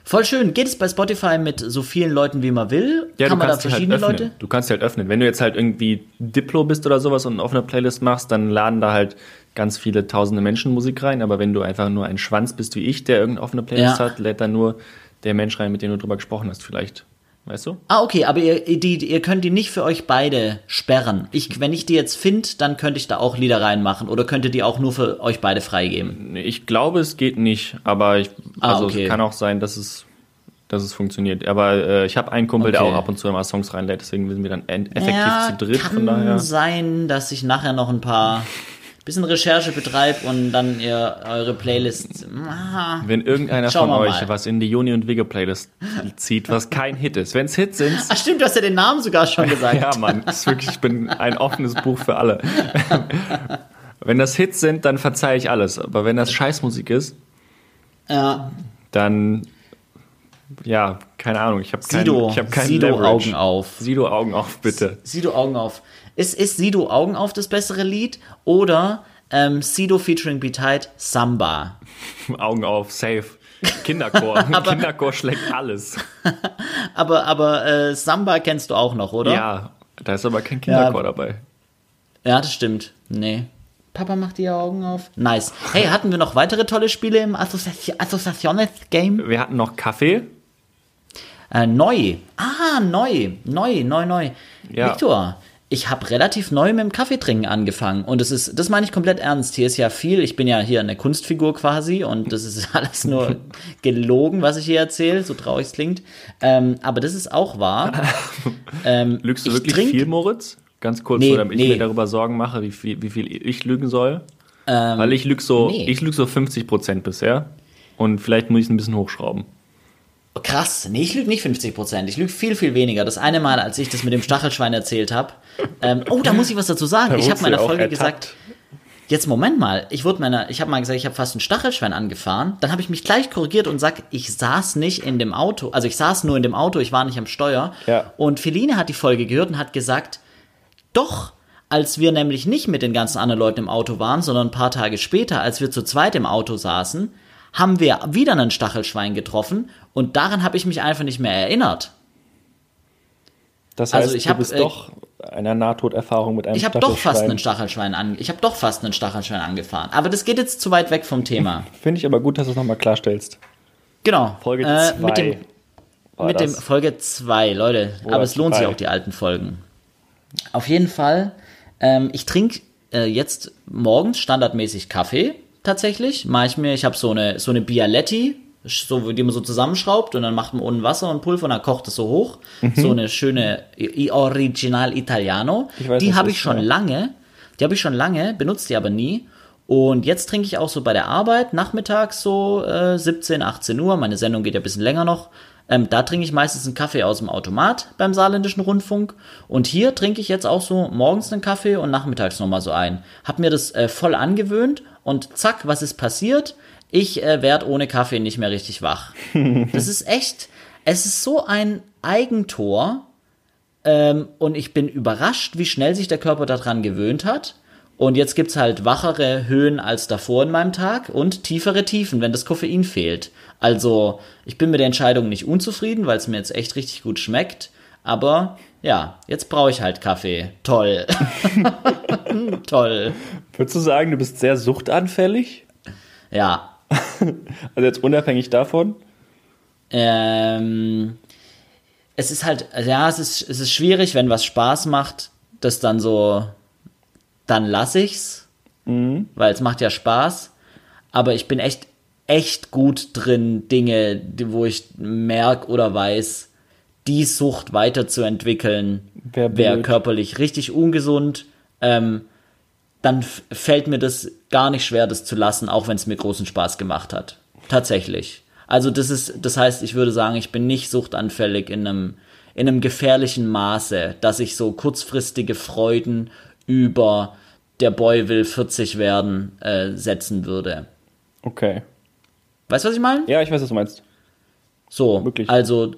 Voll schön. Geht es bei Spotify mit so vielen Leuten, wie man will? Ja, Kann man da halt verschiedene halt Leute? Du kannst halt öffnen. Wenn du jetzt halt irgendwie Diplo bist oder sowas und eine offene Playlist machst, dann laden da halt ganz viele tausende Menschen Musik rein. Aber wenn du einfach nur ein Schwanz bist wie ich, der irgendeine offene Playlist ja. hat, lädt dann nur der Mensch rein, mit dem du drüber gesprochen hast, vielleicht. Weißt du? Ah, okay, aber ihr, die, ihr könnt die nicht für euch beide sperren. Ich, wenn ich die jetzt finde, dann könnte ich da auch Lieder reinmachen oder könnt ihr die auch nur für euch beide freigeben? Ich glaube, es geht nicht, aber ich, ah, also okay. es kann auch sein, dass es, dass es funktioniert. Aber äh, ich habe einen Kumpel, okay. der auch ab und zu immer Songs reinlädt, deswegen sind wir dann effektiv ja, zu dritt. Kann von daher. sein, dass ich nachher noch ein paar bisschen Recherche betreibt und dann ihr eure Playlist. Ah, Wenn irgendeiner von euch mal. was in die Juni und Wigge Playlist zieht, was kein Hit ist. Wenn es Hits sind. Ach stimmt, du hast ja den Namen sogar schon gesagt. ja, Mann, ist wirklich, ich bin ein offenes Buch für alle. wenn das Hits sind, dann verzeihe ich alles. Aber wenn das Scheißmusik ist, ja. dann ja, keine Ahnung, ich habe kein, Sido, ich hab kein Sido Leverage. Augen auf. Sido Augen auf, bitte. Sido Augen auf. Ist, ist Sido Augen auf das bessere Lied oder ähm, Sido featuring Be Tight Samba? Augen auf, safe. Kinderchor. aber, Kinderchor schlägt alles. aber aber äh, Samba kennst du auch noch, oder? Ja, da ist aber kein Kinderchor ja, dabei. Ja, das stimmt. Nee. Papa macht die Augen auf. Nice. Hey, hatten wir noch weitere tolle Spiele im Associ Game? Wir hatten noch Kaffee. Äh, neu. Ah, neu. Neu, neu, neu. Ja. Victor, ich habe relativ neu mit dem Kaffeetrinken angefangen und das ist, das meine ich komplett ernst. Hier ist ja viel, ich bin ja hier eine Kunstfigur quasi und das ist alles nur gelogen, was ich hier erzähle, so traurig es klingt. Ähm, aber das ist auch wahr. Ähm, Lügst du wirklich trink, viel, Moritz? Ganz kurz, nee, damit nee. ich mir darüber Sorgen mache, wie viel, wie viel ich lügen soll. Ähm, Weil ich lüge so, nee. ich lüge so 50 Prozent bisher und vielleicht muss ich es ein bisschen hochschrauben. Krass, nee, ich lüge nicht 50 Prozent. Ich lüge viel, viel weniger. Das eine Mal, als ich das mit dem Stachelschwein erzählt habe. Ähm, oh, da muss ich was dazu sagen. ich habe meiner Folge gesagt. Jetzt Moment mal, ich wurde meiner, ich habe mal gesagt, ich habe fast ein Stachelschwein angefahren. Dann habe ich mich gleich korrigiert und sag, ich saß nicht in dem Auto, also ich saß nur in dem Auto, ich war nicht am Steuer. Ja. Und Feline hat die Folge gehört und hat gesagt, doch, als wir nämlich nicht mit den ganzen anderen Leuten im Auto waren, sondern ein paar Tage später, als wir zu zweit im Auto saßen, haben wir wieder einen Stachelschwein getroffen und daran habe ich mich einfach nicht mehr erinnert. Das heißt, also ich du hab, bist äh, doch einer Nahtoderfahrung mit einem ich Stachelschwein. Ich habe doch fast einen Stachelschwein an, ich habe doch fast einen Stachelschwein angefahren, aber das geht jetzt zu weit weg vom Thema. Finde ich aber gut, dass du es nochmal klarstellst. Genau. Folge 2. Äh, mit dem, mit dem Folge 2, Leute, Oder aber es lohnt zwei. sich auch die alten Folgen. Auf jeden Fall, ähm, ich trinke äh, jetzt morgens standardmäßig Kaffee tatsächlich. Mache ich mir, ich habe so eine, so eine Bialetti, so, die man so zusammenschraubt und dann macht man unten Wasser und Pulver und dann kocht es so hoch. Mhm. So eine schöne Original Italiano. Weiß, die habe ich schon ja. lange. Die habe ich schon lange, benutze die aber nie. Und jetzt trinke ich auch so bei der Arbeit nachmittags so äh, 17, 18 Uhr. Meine Sendung geht ja ein bisschen länger noch. Ähm, da trinke ich meistens einen Kaffee aus dem Automat beim saarländischen Rundfunk. Und hier trinke ich jetzt auch so morgens einen Kaffee und nachmittags nochmal so ein. Hab mir das äh, voll angewöhnt und zack, was ist passiert? Ich äh, werde ohne Kaffee nicht mehr richtig wach. das ist echt, es ist so ein Eigentor. Ähm, und ich bin überrascht, wie schnell sich der Körper daran gewöhnt hat. Und jetzt gibt's halt wachere Höhen als davor in meinem Tag und tiefere Tiefen, wenn das Koffein fehlt. Also, ich bin mit der Entscheidung nicht unzufrieden, weil es mir jetzt echt richtig gut schmeckt. Aber ja, jetzt brauche ich halt Kaffee. Toll. Toll. Würdest du sagen, du bist sehr suchtanfällig? Ja. also jetzt unabhängig davon? Ähm, es ist halt, ja, es ist, es ist schwierig, wenn was Spaß macht, das dann so, dann lasse ich's, mhm. weil es macht ja Spaß. Aber ich bin echt echt gut drin, Dinge, wo ich merke oder weiß, die Sucht weiterzuentwickeln, wäre körperlich richtig ungesund. Ähm, dann fällt mir das gar nicht schwer, das zu lassen, auch wenn es mir großen Spaß gemacht hat. Tatsächlich. Also das ist, das heißt, ich würde sagen, ich bin nicht suchtanfällig in einem, in einem gefährlichen Maße, dass ich so kurzfristige Freuden über der Boy will 40 werden äh, setzen würde. Okay. Weißt du, was ich meine? Ja, ich weiß, was du meinst. So, wirklich. Also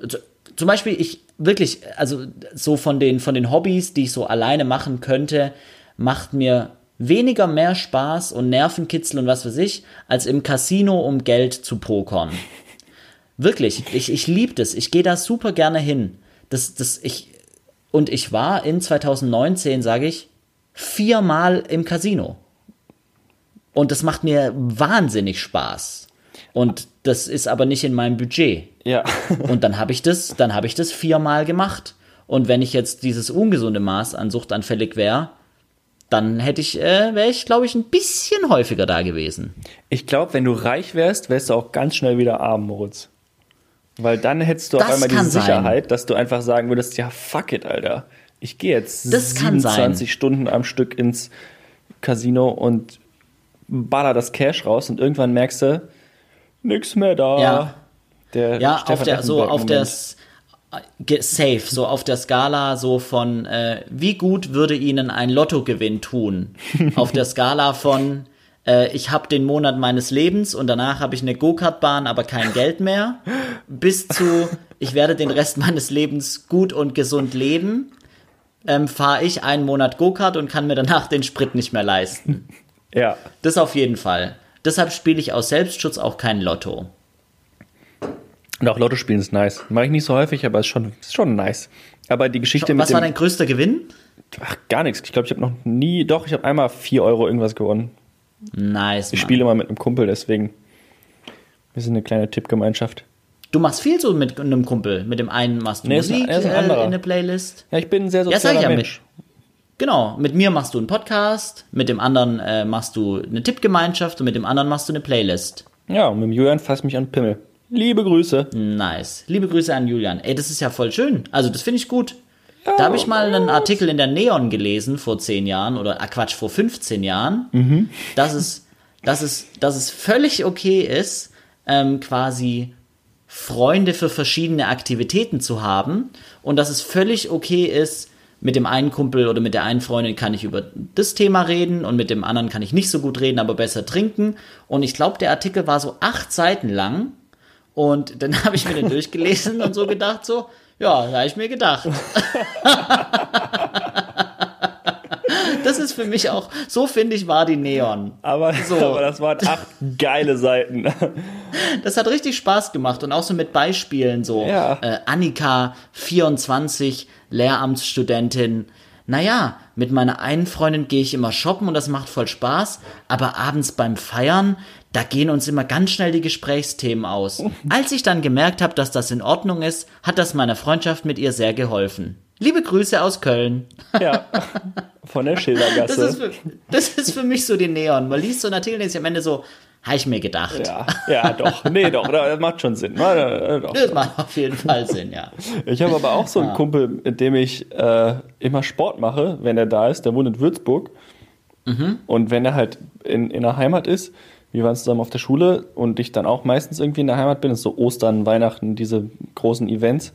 zum Beispiel, ich wirklich, also so von den, von den Hobbys, die ich so alleine machen könnte, macht mir weniger mehr Spaß und Nervenkitzel und was weiß ich, als im Casino um Geld zu pokern. Wirklich, ich, ich liebe das. Ich gehe da super gerne hin. Das, das, ich, und ich war in 2019, sage ich, viermal im Casino. Und das macht mir wahnsinnig Spaß. Und das ist aber nicht in meinem Budget. Ja. und dann habe ich das, dann habe ich das viermal gemacht. Und wenn ich jetzt dieses ungesunde Maß an Sucht anfällig wäre, dann hätte ich, äh, wäre ich, glaube ich, ein bisschen häufiger da gewesen. Ich glaube, wenn du reich wärst, wärst du auch ganz schnell wieder arm, Moritz. Weil dann hättest du das auf einmal die Sicherheit, sein. dass du einfach sagen würdest, ja, fuck it, Alter. Ich gehe jetzt das 27 Stunden am Stück ins Casino und baller das Cash raus und irgendwann merkst du, nix mehr da. Ja, der ja auf der, so auf der safe, so auf der Skala so von äh, wie gut würde Ihnen ein Lottogewinn tun? auf der Skala von äh, ich habe den Monat meines Lebens und danach habe ich eine Go-Kart-Bahn, aber kein Geld mehr, bis zu ich werde den Rest meines Lebens gut und gesund leben. Ähm, fahre ich einen Monat Go-Kart und kann mir danach den Sprit nicht mehr leisten. Ja. Das auf jeden Fall. Deshalb spiele ich aus Selbstschutz auch kein Lotto. Und auch Lotto spielen ist nice. Mache ich nicht so häufig, aber ist schon, ist schon nice. Aber die Geschichte Was mit. Was war dein größter Gewinn? Ach, gar nichts. Ich glaube, ich habe noch nie. Doch, ich habe einmal 4 Euro irgendwas gewonnen. Nice. Ich spiele immer mit einem Kumpel, deswegen. Wir sind eine kleine Tippgemeinschaft. Du machst viel so mit einem Kumpel. Mit dem einen machst du nee, Musik ist ein, ist ein äh, in eine Playlist. Ja, ich bin ein sehr sozialer ja, Mensch. Genau, mit mir machst du einen Podcast, mit dem anderen äh, machst du eine Tippgemeinschaft und mit dem anderen machst du eine Playlist. Ja, und mit dem Julian fasst mich an Pimmel. Liebe Grüße. Nice. Liebe Grüße an Julian. Ey, das ist ja voll schön. Also, das finde ich gut. Da habe ich mal einen Artikel in der Neon gelesen vor zehn Jahren oder ah, Quatsch, vor 15 Jahren, mhm. dass, es, dass, es, dass es völlig okay ist, ähm, quasi Freunde für verschiedene Aktivitäten zu haben und dass es völlig okay ist, mit dem einen Kumpel oder mit der einen Freundin kann ich über das Thema reden und mit dem anderen kann ich nicht so gut reden, aber besser trinken. Und ich glaube, der Artikel war so acht Seiten lang und dann habe ich mir den durchgelesen und so gedacht, so, ja, da habe ich mir gedacht. das ist für mich auch, so finde ich, war die Neon. Aber, so. aber das waren acht geile Seiten. Das hat richtig Spaß gemacht und auch so mit Beispielen, so ja. äh, Annika, 24, Lehramtsstudentin. Naja, mit meiner einen Freundin gehe ich immer shoppen und das macht voll Spaß, aber abends beim Feiern, da gehen uns immer ganz schnell die Gesprächsthemen aus. Als ich dann gemerkt habe, dass das in Ordnung ist, hat das meiner Freundschaft mit ihr sehr geholfen. Liebe Grüße aus Köln. Ja, von der Schildergasse. Das ist, für, das ist für mich so die Neon. Man liest so einen Artikel und ist am Ende so, habe ich mir gedacht. Ja, ja, doch. Nee, doch, das macht schon Sinn. Das macht auf jeden Fall Sinn, ja. Ich habe aber auch so einen. Kumpel, mit dem ich äh, immer Sport mache, wenn er da ist. Der wohnt in Würzburg. Mhm. Und wenn er halt in, in der Heimat ist, wir waren zusammen auf der Schule und ich dann auch meistens irgendwie in der Heimat bin, das ist so Ostern, Weihnachten, diese großen Events.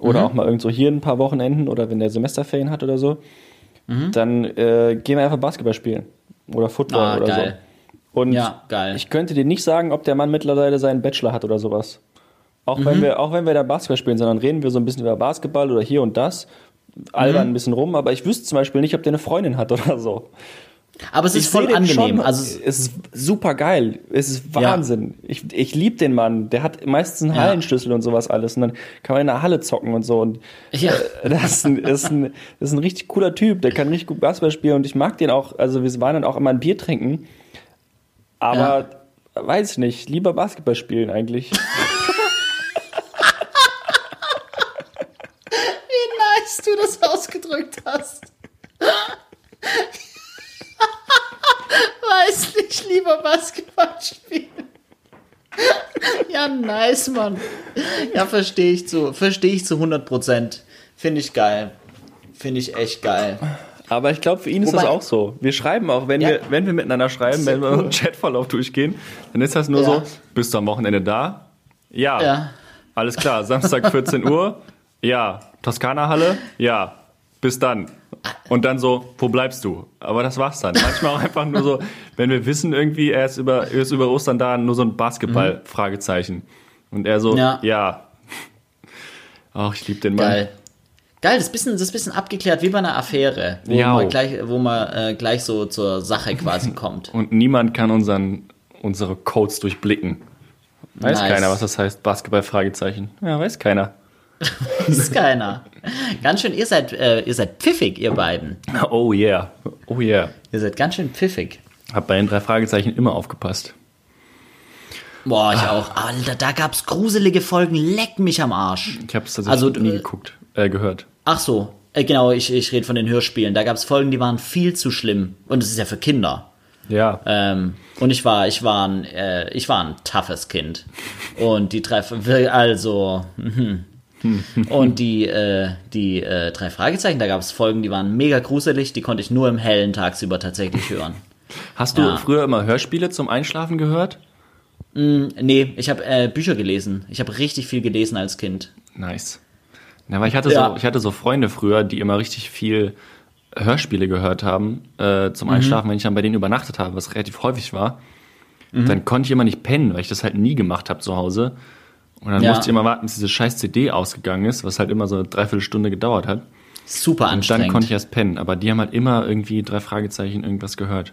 Oder mhm. auch mal irgendwo hier ein paar Wochenenden oder wenn der Semesterferien hat oder so. Mhm. Dann äh, gehen wir einfach Basketball spielen. Oder Football ah, oder geil. so. Und ja, geil. ich könnte dir nicht sagen, ob der Mann mittlerweile seinen Bachelor hat oder sowas. Auch, mhm. wenn wir, auch wenn wir da Basketball spielen, sondern reden wir so ein bisschen über Basketball oder hier und das, albern mhm. ein bisschen rum, aber ich wüsste zum Beispiel nicht, ob der eine Freundin hat oder so. Aber es ist ich voll angenehm. Schon, also es ist super geil. Es ist Wahnsinn. Ja. Ich, ich liebe den Mann. Der hat meistens einen Hallenschlüssel und sowas alles. Und dann kann man in der Halle zocken und so. Und ja. Äh, das, ist ein, ist ein, das ist ein richtig cooler Typ. Der kann richtig gut Basketball spielen. Und ich mag den auch. Also wir waren dann auch immer ein Bier trinken. Aber ja. weiß ich nicht. Lieber Basketball spielen eigentlich. Wie nice du das ausgedrückt hast. Weiß nicht, lieber Basketball spielen. Ja, nice, Mann. Ja, verstehe ich zu, verstehe ich zu 100 Prozent. Finde ich geil. Finde ich echt geil. Aber ich glaube, für ihn ist Wobei, das auch so. Wir schreiben auch, wenn, ja. wir, wenn wir miteinander schreiben, wenn wir cool. einen Chatverlauf durchgehen, dann ist das nur ja. so, bist du am Wochenende da? Ja. ja. Alles klar, Samstag 14 Uhr? Ja. Toskana-Halle? Ja. Bis dann. Und dann so, wo bleibst du? Aber das war's dann. Manchmal auch einfach nur so, wenn wir wissen irgendwie, er ist über, er ist über Ostern da, nur so ein Basketball-Fragezeichen. Und er so, ja. ja. Ach, ich liebe den Mann. Geil. Geil, das ist bisschen, das ist bisschen abgeklärt wie bei einer Affäre, wo ja. man gleich, wo man äh, gleich so zur Sache quasi kommt. Und niemand kann unseren, unsere Codes durchblicken. Weiß nice. keiner, was das heißt, Basketball-Fragezeichen. Ja, weiß keiner. weiß keiner. Ganz schön, ihr seid, äh, ihr seid pfiffig, ihr beiden. Oh yeah. Oh yeah. Ihr seid ganz schön pfiffig. Hab bei den drei Fragezeichen immer aufgepasst. Boah, ich ah. auch. Alter, da gab's gruselige Folgen. Leck mich am Arsch. Ich hab's tatsächlich also, nie äh, geguckt, äh, gehört. Ach so. Äh, genau, ich, ich rede von den Hörspielen. Da gab's Folgen, die waren viel zu schlimm. Und es ist ja für Kinder. Ja. Ähm, und ich war, ich war ein, äh, ich war ein toughes Kind. Und die drei, also, mh, und die, äh, die äh, drei Fragezeichen, da gab es Folgen, die waren mega gruselig, die konnte ich nur im hellen tagsüber tatsächlich hören. Hast du ja. früher immer Hörspiele zum Einschlafen gehört? Mm, nee, ich habe äh, Bücher gelesen. Ich habe richtig viel gelesen als Kind. Nice. Ja, weil ich hatte, ja. so, ich hatte so Freunde früher, die immer richtig viel Hörspiele gehört haben äh, zum mhm. Einschlafen, mhm. wenn ich dann bei denen übernachtet habe, was relativ häufig war. Mhm. Dann konnte ich immer nicht pennen, weil ich das halt nie gemacht habe zu Hause. Und dann ja. musste ich immer warten, bis diese scheiß CD ausgegangen ist, was halt immer so eine Dreiviertelstunde gedauert hat. Super anstrengend. Und dann konnte ich erst pennen. Aber die haben halt immer irgendwie drei Fragezeichen irgendwas gehört.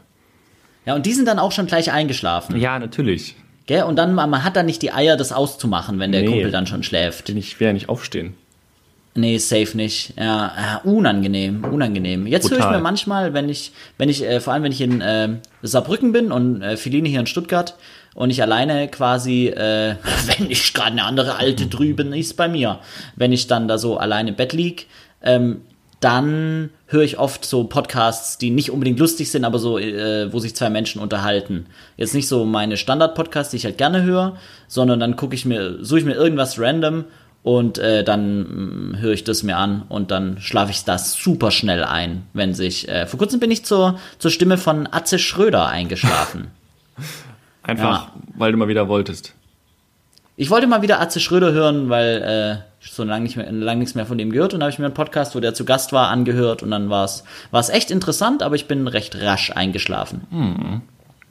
Ja, und die sind dann auch schon gleich eingeschlafen. Ja, natürlich. Gell? Und dann, man hat dann nicht die Eier, das auszumachen, wenn der nee, Kumpel dann schon schläft. Ich will ja nicht aufstehen. Nee, safe nicht. Ja, unangenehm, unangenehm. Jetzt höre ich mir manchmal, wenn ich, wenn ich, äh, vor allem wenn ich in äh, Saarbrücken bin und äh, Feline hier in Stuttgart, und ich alleine quasi, äh, wenn ich gerade eine andere alte drüben ist bei mir, wenn ich dann da so alleine im Bett lieg, ähm, dann höre ich oft so Podcasts, die nicht unbedingt lustig sind, aber so, äh, wo sich zwei Menschen unterhalten. Jetzt nicht so meine Standard-Podcasts, die ich halt gerne höre, sondern dann gucke ich mir, suche ich mir irgendwas random und äh, dann höre ich das mir an und dann schlafe ich da super schnell ein, wenn sich. Äh, vor kurzem bin ich zur, zur Stimme von Atze Schröder eingeschlafen. Einfach, ja. weil du mal wieder wolltest. Ich wollte mal wieder Atze Schröder hören, weil äh, so lange nicht mehr, lang nichts mehr von dem gehört und habe ich mir einen Podcast, wo der zu Gast war, angehört und dann war es echt interessant, aber ich bin recht rasch eingeschlafen. Hm.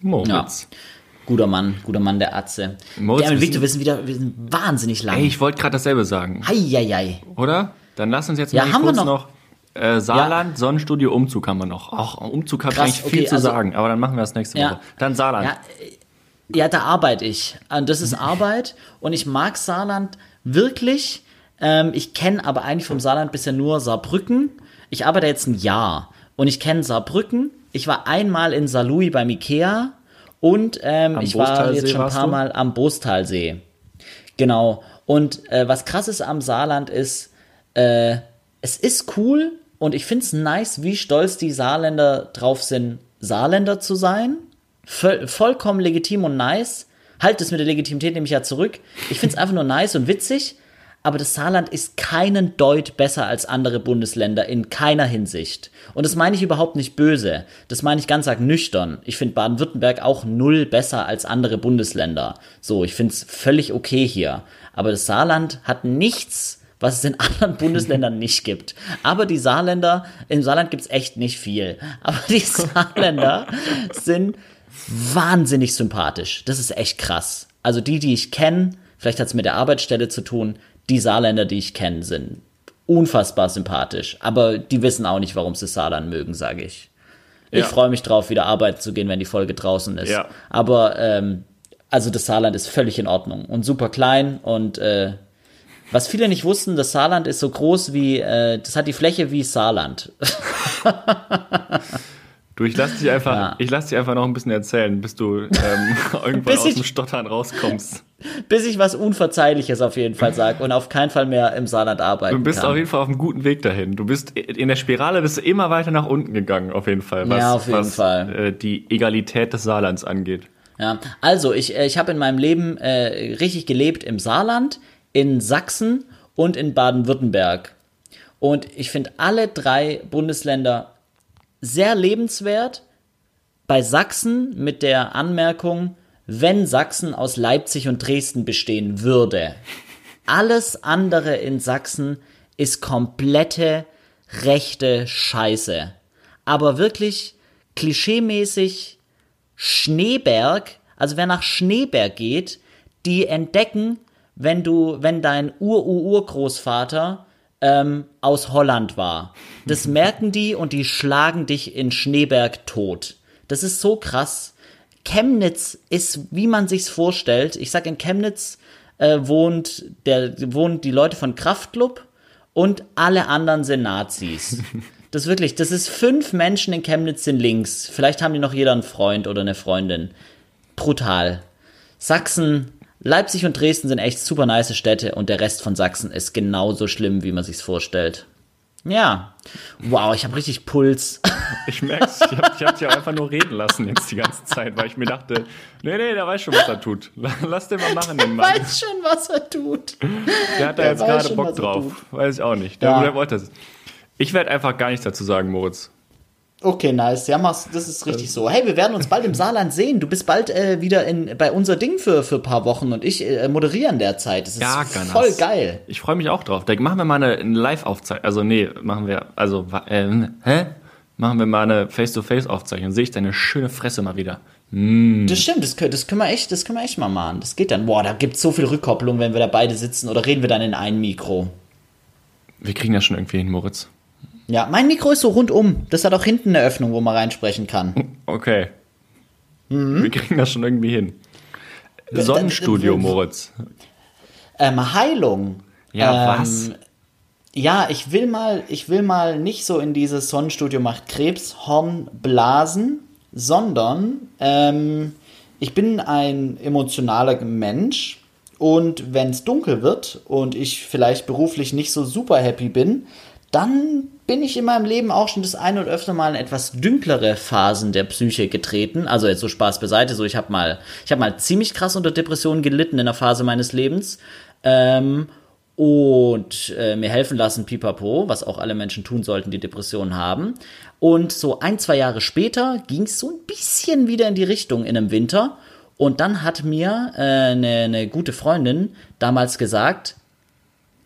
Moritz. Ja. Guter Mann, guter Mann, der Atze. Moritz, ja, Victor, wir sind wieder wir sind wahnsinnig lang. Ey, ich wollte gerade dasselbe sagen. Heieiei. Oder? Dann lass uns jetzt ja, mal kurz noch, noch äh, Saarland, ja. Sonnenstudio, Umzug haben wir noch. Auch Umzug hat eigentlich viel okay, zu also, sagen, aber dann machen wir das nächste ja, Woche. Dann Saarland. Ja, ja, da arbeite ich. Und das ist Arbeit und ich mag Saarland wirklich. Ähm, ich kenne aber eigentlich vom Saarland bisher nur Saarbrücken. Ich arbeite jetzt ein Jahr und ich kenne Saarbrücken. Ich war einmal in Saarlouis beim Ikea und ähm, ich war jetzt schon ein paar Mal am Bostalsee. Genau. Und äh, was krass ist am Saarland ist, äh, es ist cool und ich finde es nice, wie stolz die Saarländer drauf sind, Saarländer zu sein. Voll, vollkommen legitim und nice. Halt es mit der Legitimität nämlich ja zurück. Ich finde es einfach nur nice und witzig aber das Saarland ist keinen Deut besser als andere Bundesländer in keiner Hinsicht. Und das meine ich überhaupt nicht böse. Das meine ich ganz arg nüchtern. Ich finde Baden-Württemberg auch null besser als andere Bundesländer. So, ich finde es völlig okay hier. Aber das Saarland hat nichts, was es in anderen Bundesländern nicht gibt. Aber die Saarländer, im Saarland gibt es echt nicht viel. Aber die Saarländer sind wahnsinnig sympathisch. Das ist echt krass. Also die, die ich kenne, vielleicht hat es mit der Arbeitsstelle zu tun, die Saarländer, die ich kenne, sind unfassbar sympathisch. Aber die wissen auch nicht, warum sie Saarland mögen, sage ich. Ich ja. freue mich drauf, wieder arbeiten zu gehen, wenn die Folge draußen ist. Ja. Aber ähm, also das Saarland ist völlig in Ordnung und super klein und äh, was viele nicht wussten, das Saarland ist so groß wie, äh, das hat die Fläche wie Saarland. Du, ich lass dich einfach, ja. ich lass dich einfach noch ein bisschen erzählen, bis du ähm, irgendwann aus dem Stottern rauskommst. Bis ich was Unverzeihliches auf jeden Fall sage und auf keinen Fall mehr im Saarland arbeiten Du bist kann. auf jeden Fall auf einem guten Weg dahin. Du bist in der Spirale bist du immer weiter nach unten gegangen, auf jeden Fall. Was, ja, auf jeden was, Fall. Äh, die Egalität des Saarlands angeht. Ja, also ich, äh, ich habe in meinem Leben äh, richtig gelebt im Saarland, in Sachsen und in Baden-Württemberg. Und ich finde alle drei Bundesländer sehr lebenswert. Bei Sachsen mit der Anmerkung, wenn Sachsen aus Leipzig und Dresden bestehen würde. Alles andere in Sachsen ist komplette rechte Scheiße. Aber wirklich klischeemäßig Schneeberg, also wer nach Schneeberg geht, die entdecken, wenn du, wenn dein Ur-Ur-Urgroßvater ähm, aus Holland war. Das merken die und die schlagen dich in Schneeberg tot. Das ist so krass. Chemnitz ist, wie man sich's vorstellt. Ich sag, in Chemnitz äh, wohnt der wohnen die Leute von Kraftclub und alle anderen sind Nazis. Das wirklich, das ist fünf Menschen in Chemnitz sind links. Vielleicht haben die noch jeder einen Freund oder eine Freundin. Brutal. Sachsen Leipzig und Dresden sind echt super nice Städte und der Rest von Sachsen ist genauso schlimm, wie man sich's vorstellt. Ja. Wow, ich habe richtig Puls. Ich merk's. Ich habe hab dich auch einfach nur reden lassen jetzt die ganze Zeit, weil ich mir dachte, nee, nee, der weiß schon, was er tut. Lass den mal machen, den Mann. Der weiß schon, was er tut. Der hat da der jetzt gerade Bock drauf. Weiß ich auch nicht. Der, ja. der wollte es. Ich werde einfach gar nichts dazu sagen, Moritz. Okay, nice. Ja, das ist richtig so. Hey, wir werden uns bald im Saarland sehen. Du bist bald äh, wieder in, bei unser Ding für, für ein paar Wochen und ich äh, moderiere in der Zeit. Das ist ja, voll geil. Ich freue mich auch drauf. Da machen wir mal eine, eine Live-Aufzeichnung. Also, nee, machen wir, also, äh, hä? Machen wir mal eine Face-to-Face-Aufzeichnung. Sehe ich deine schöne Fresse mal wieder. Mm. Das stimmt, das, das, können wir echt, das können wir echt mal machen. Das geht dann. Boah, da gibt es so viel Rückkopplung, wenn wir da beide sitzen. Oder reden wir dann in ein Mikro? Wir kriegen das schon irgendwie hin, Moritz. Ja, mein Mikro ist so rundum. Das hat auch hinten eine Öffnung, wo man reinsprechen kann. Okay. Mhm. Wir kriegen das schon irgendwie hin. Sonnenstudio, Moritz. Ähm, Heilung. Ja, ähm, was? Ja, ich will mal, ich will mal nicht so in dieses Sonnenstudio macht Krebshorn blasen, sondern ähm, ich bin ein emotionaler Mensch und wenn es dunkel wird und ich vielleicht beruflich nicht so super happy bin, dann bin ich in meinem Leben auch schon das eine oder öfter mal in etwas dünklere Phasen der Psyche getreten. Also jetzt so Spaß beiseite, so ich habe mal, ich habe mal ziemlich krass unter Depressionen gelitten in einer Phase meines Lebens. Ähm, und äh, mir helfen lassen, pipapo, was auch alle Menschen tun sollten, die Depressionen haben. Und so ein, zwei Jahre später ging es so ein bisschen wieder in die Richtung in einem Winter. Und dann hat mir eine äh, ne, ne gute Freundin damals gesagt,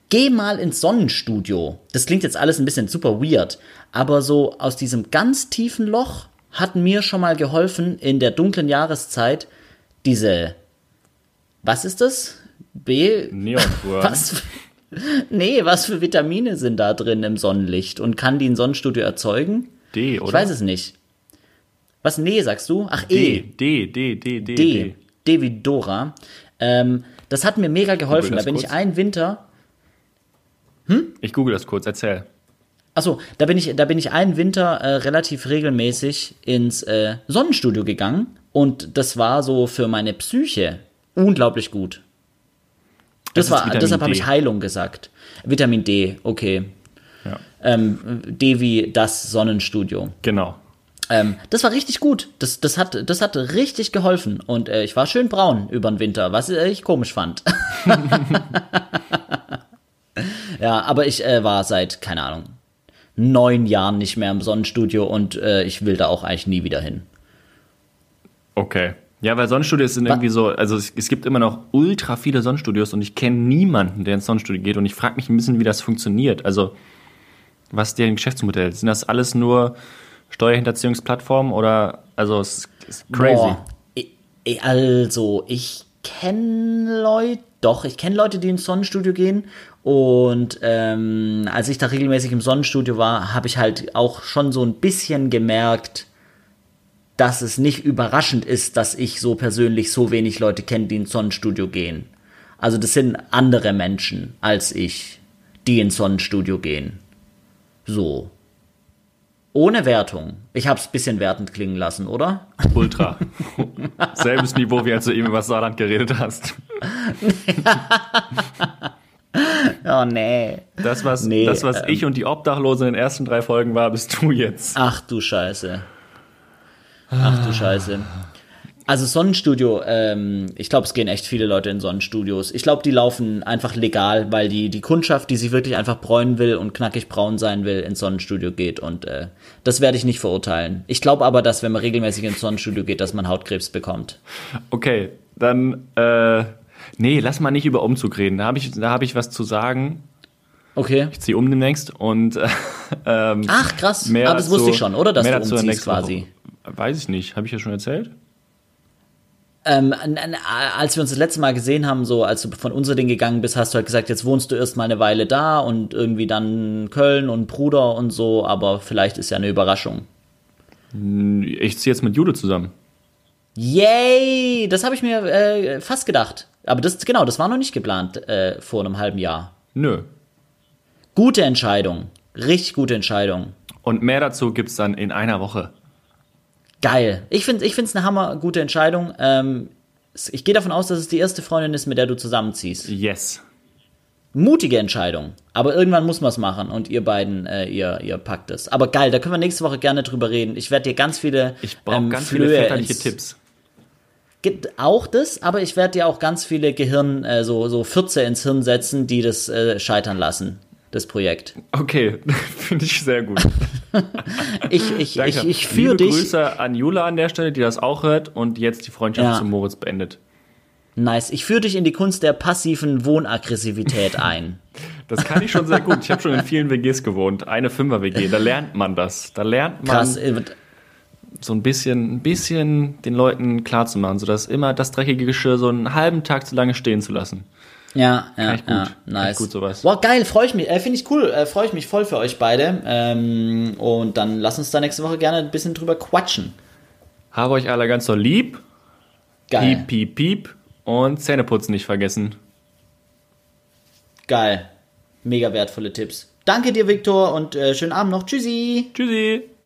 geh mal ins Sonnenstudio. Das klingt jetzt alles ein bisschen super weird, aber so aus diesem ganz tiefen Loch hat mir schon mal geholfen, in der dunklen Jahreszeit diese, was ist das? B? Neontour. Was? Nee, was für Vitamine sind da drin im Sonnenlicht und kann die ein Sonnenstudio erzeugen? D, oder? Ich weiß es nicht. Was? Nee, sagst du? Ach, D, E. D, D, D, D, D. D wie Dora. Ähm, das hat mir mega geholfen. Da bin ich kurz. einen Winter, Ich google das kurz, erzähl. Achso, da bin ich, da bin ich einen Winter äh, relativ regelmäßig ins äh, Sonnenstudio gegangen und das war so für meine Psyche unglaublich gut. Das ist war, Vitamin deshalb habe ich Heilung gesagt. Vitamin D, okay. Ja. Ähm, D wie das Sonnenstudio. Genau. Ähm, das war richtig gut. Das, das, hat, das hat richtig geholfen. Und äh, ich war schön braun über den Winter, was ich komisch fand. ja, aber ich äh, war seit, keine Ahnung, neun Jahren nicht mehr im Sonnenstudio und äh, ich will da auch eigentlich nie wieder hin. Okay. Ja, weil Sonnenstudios sind irgendwie so, also es, es gibt immer noch ultra viele Sonnenstudios und ich kenne niemanden, der ins Sonnenstudio geht und ich frage mich ein bisschen, wie das funktioniert. Also, was ist deren Geschäftsmodell? Sind das alles nur Steuerhinterziehungsplattformen oder, also, es ist crazy. Boah, also, ich kenne Leute, doch, ich kenne Leute, die ins Sonnenstudio gehen. Und ähm, als ich da regelmäßig im Sonnenstudio war, habe ich halt auch schon so ein bisschen gemerkt, dass es nicht überraschend ist, dass ich so persönlich so wenig Leute kenne, die ins Sonnenstudio gehen. Also das sind andere Menschen als ich, die ins Sonnenstudio gehen. So. Ohne Wertung. Ich habe es ein bisschen wertend klingen lassen, oder? Ultra. Selbes Niveau, wie als du eben über Saarland geredet hast. Oh nee. Das, was, Nee, das, was ähm. ich und die Obdachlose in den ersten drei Folgen war, bist du jetzt. Ach du Scheiße. Ach du Scheiße. Also Sonnenstudio, ähm, ich glaube, es gehen echt viele Leute in Sonnenstudios. Ich glaube, die laufen einfach legal, weil die, die Kundschaft, die sich wirklich einfach bräunen will und knackig braun sein will, ins Sonnenstudio geht. Und äh, das werde ich nicht verurteilen. Ich glaube aber, dass wenn man regelmäßig ins Sonnenstudio geht, dass man Hautkrebs bekommt. Okay, dann, äh, nee, lass mal nicht über Umzug reden. Da habe ich, da hab ich was zu sagen. Okay. Ich ziehe um demnächst und äh, ähm, Ach, krass. mehr aber das wusste dazu- ich schon, oder? Dass mehr du dazu umziehst nächsten Woche. quasi. Weiß ich nicht. Habe ich ja schon erzählt? Ähm, als wir uns das letzte Mal gesehen haben, so als du von Unserding gegangen bist, hast du halt gesagt, jetzt wohnst du erst mal eine Weile da und irgendwie dann Köln und Bruder und so, aber vielleicht ist ja eine Überraschung. Ich ziehe jetzt mit Jude zusammen. Yay! Das habe ich mir äh, fast gedacht. Aber das, genau, das war noch nicht geplant äh, vor einem halben Jahr. Nö. Gute Entscheidung. Richtig gute Entscheidung. Und mehr dazu gibt's dann in einer Woche. Geil. Ich finde ich find's eine hammer gute Entscheidung. Ähm, ich gehe davon aus, dass es die erste Freundin ist, mit der du zusammenziehst. Yes. mutige Entscheidung. Aber irgendwann muss man es machen und ihr beiden, äh, ihr, ihr packt es. Aber geil, da können wir nächste Woche gerne drüber reden. Ich werde dir ganz viele Ich brauche ähm, ganz viele Flöhe väterliche ins- Tipps. Gibt auch das, aber ich werde dir auch ganz viele Gehirn, äh, so, so Fürze ins Hirn setzen, die das äh, scheitern lassen, das Projekt. Okay, finde ich sehr gut. Ich, ich, Danke. ich, ich führe dich. Grüße an Jula an der Stelle, die das auch hört und jetzt die Freundschaft Ja. zu Moritz beendet. Nice. Ich führe dich in die Kunst der passiven Wohnaggressivität ein. Das kann ich schon sehr gut. Ich habe schon in vielen WGs gewohnt. Eine Fünfer-WG, da lernt man das. Da lernt man Krass. So ein bisschen, ein bisschen den Leuten klarzumachen, sodass immer das dreckige Geschirr so einen halben Tag zu lange stehen zu lassen. Ja, ja, ja, nice. gut sowas. Boah, geil, freue ich mich. Äh, Finde ich cool. Äh, freue ich mich voll für euch beide. Ähm, und dann lass uns da nächste Woche gerne ein bisschen drüber quatschen. Habe euch alle ganz so lieb. Geil. Piep, piep, piep. Und Zähneputzen nicht vergessen. Geil. Mega wertvolle Tipps. Danke dir, Viktor, und äh, schönen Abend noch. Tschüssi. Tschüssi.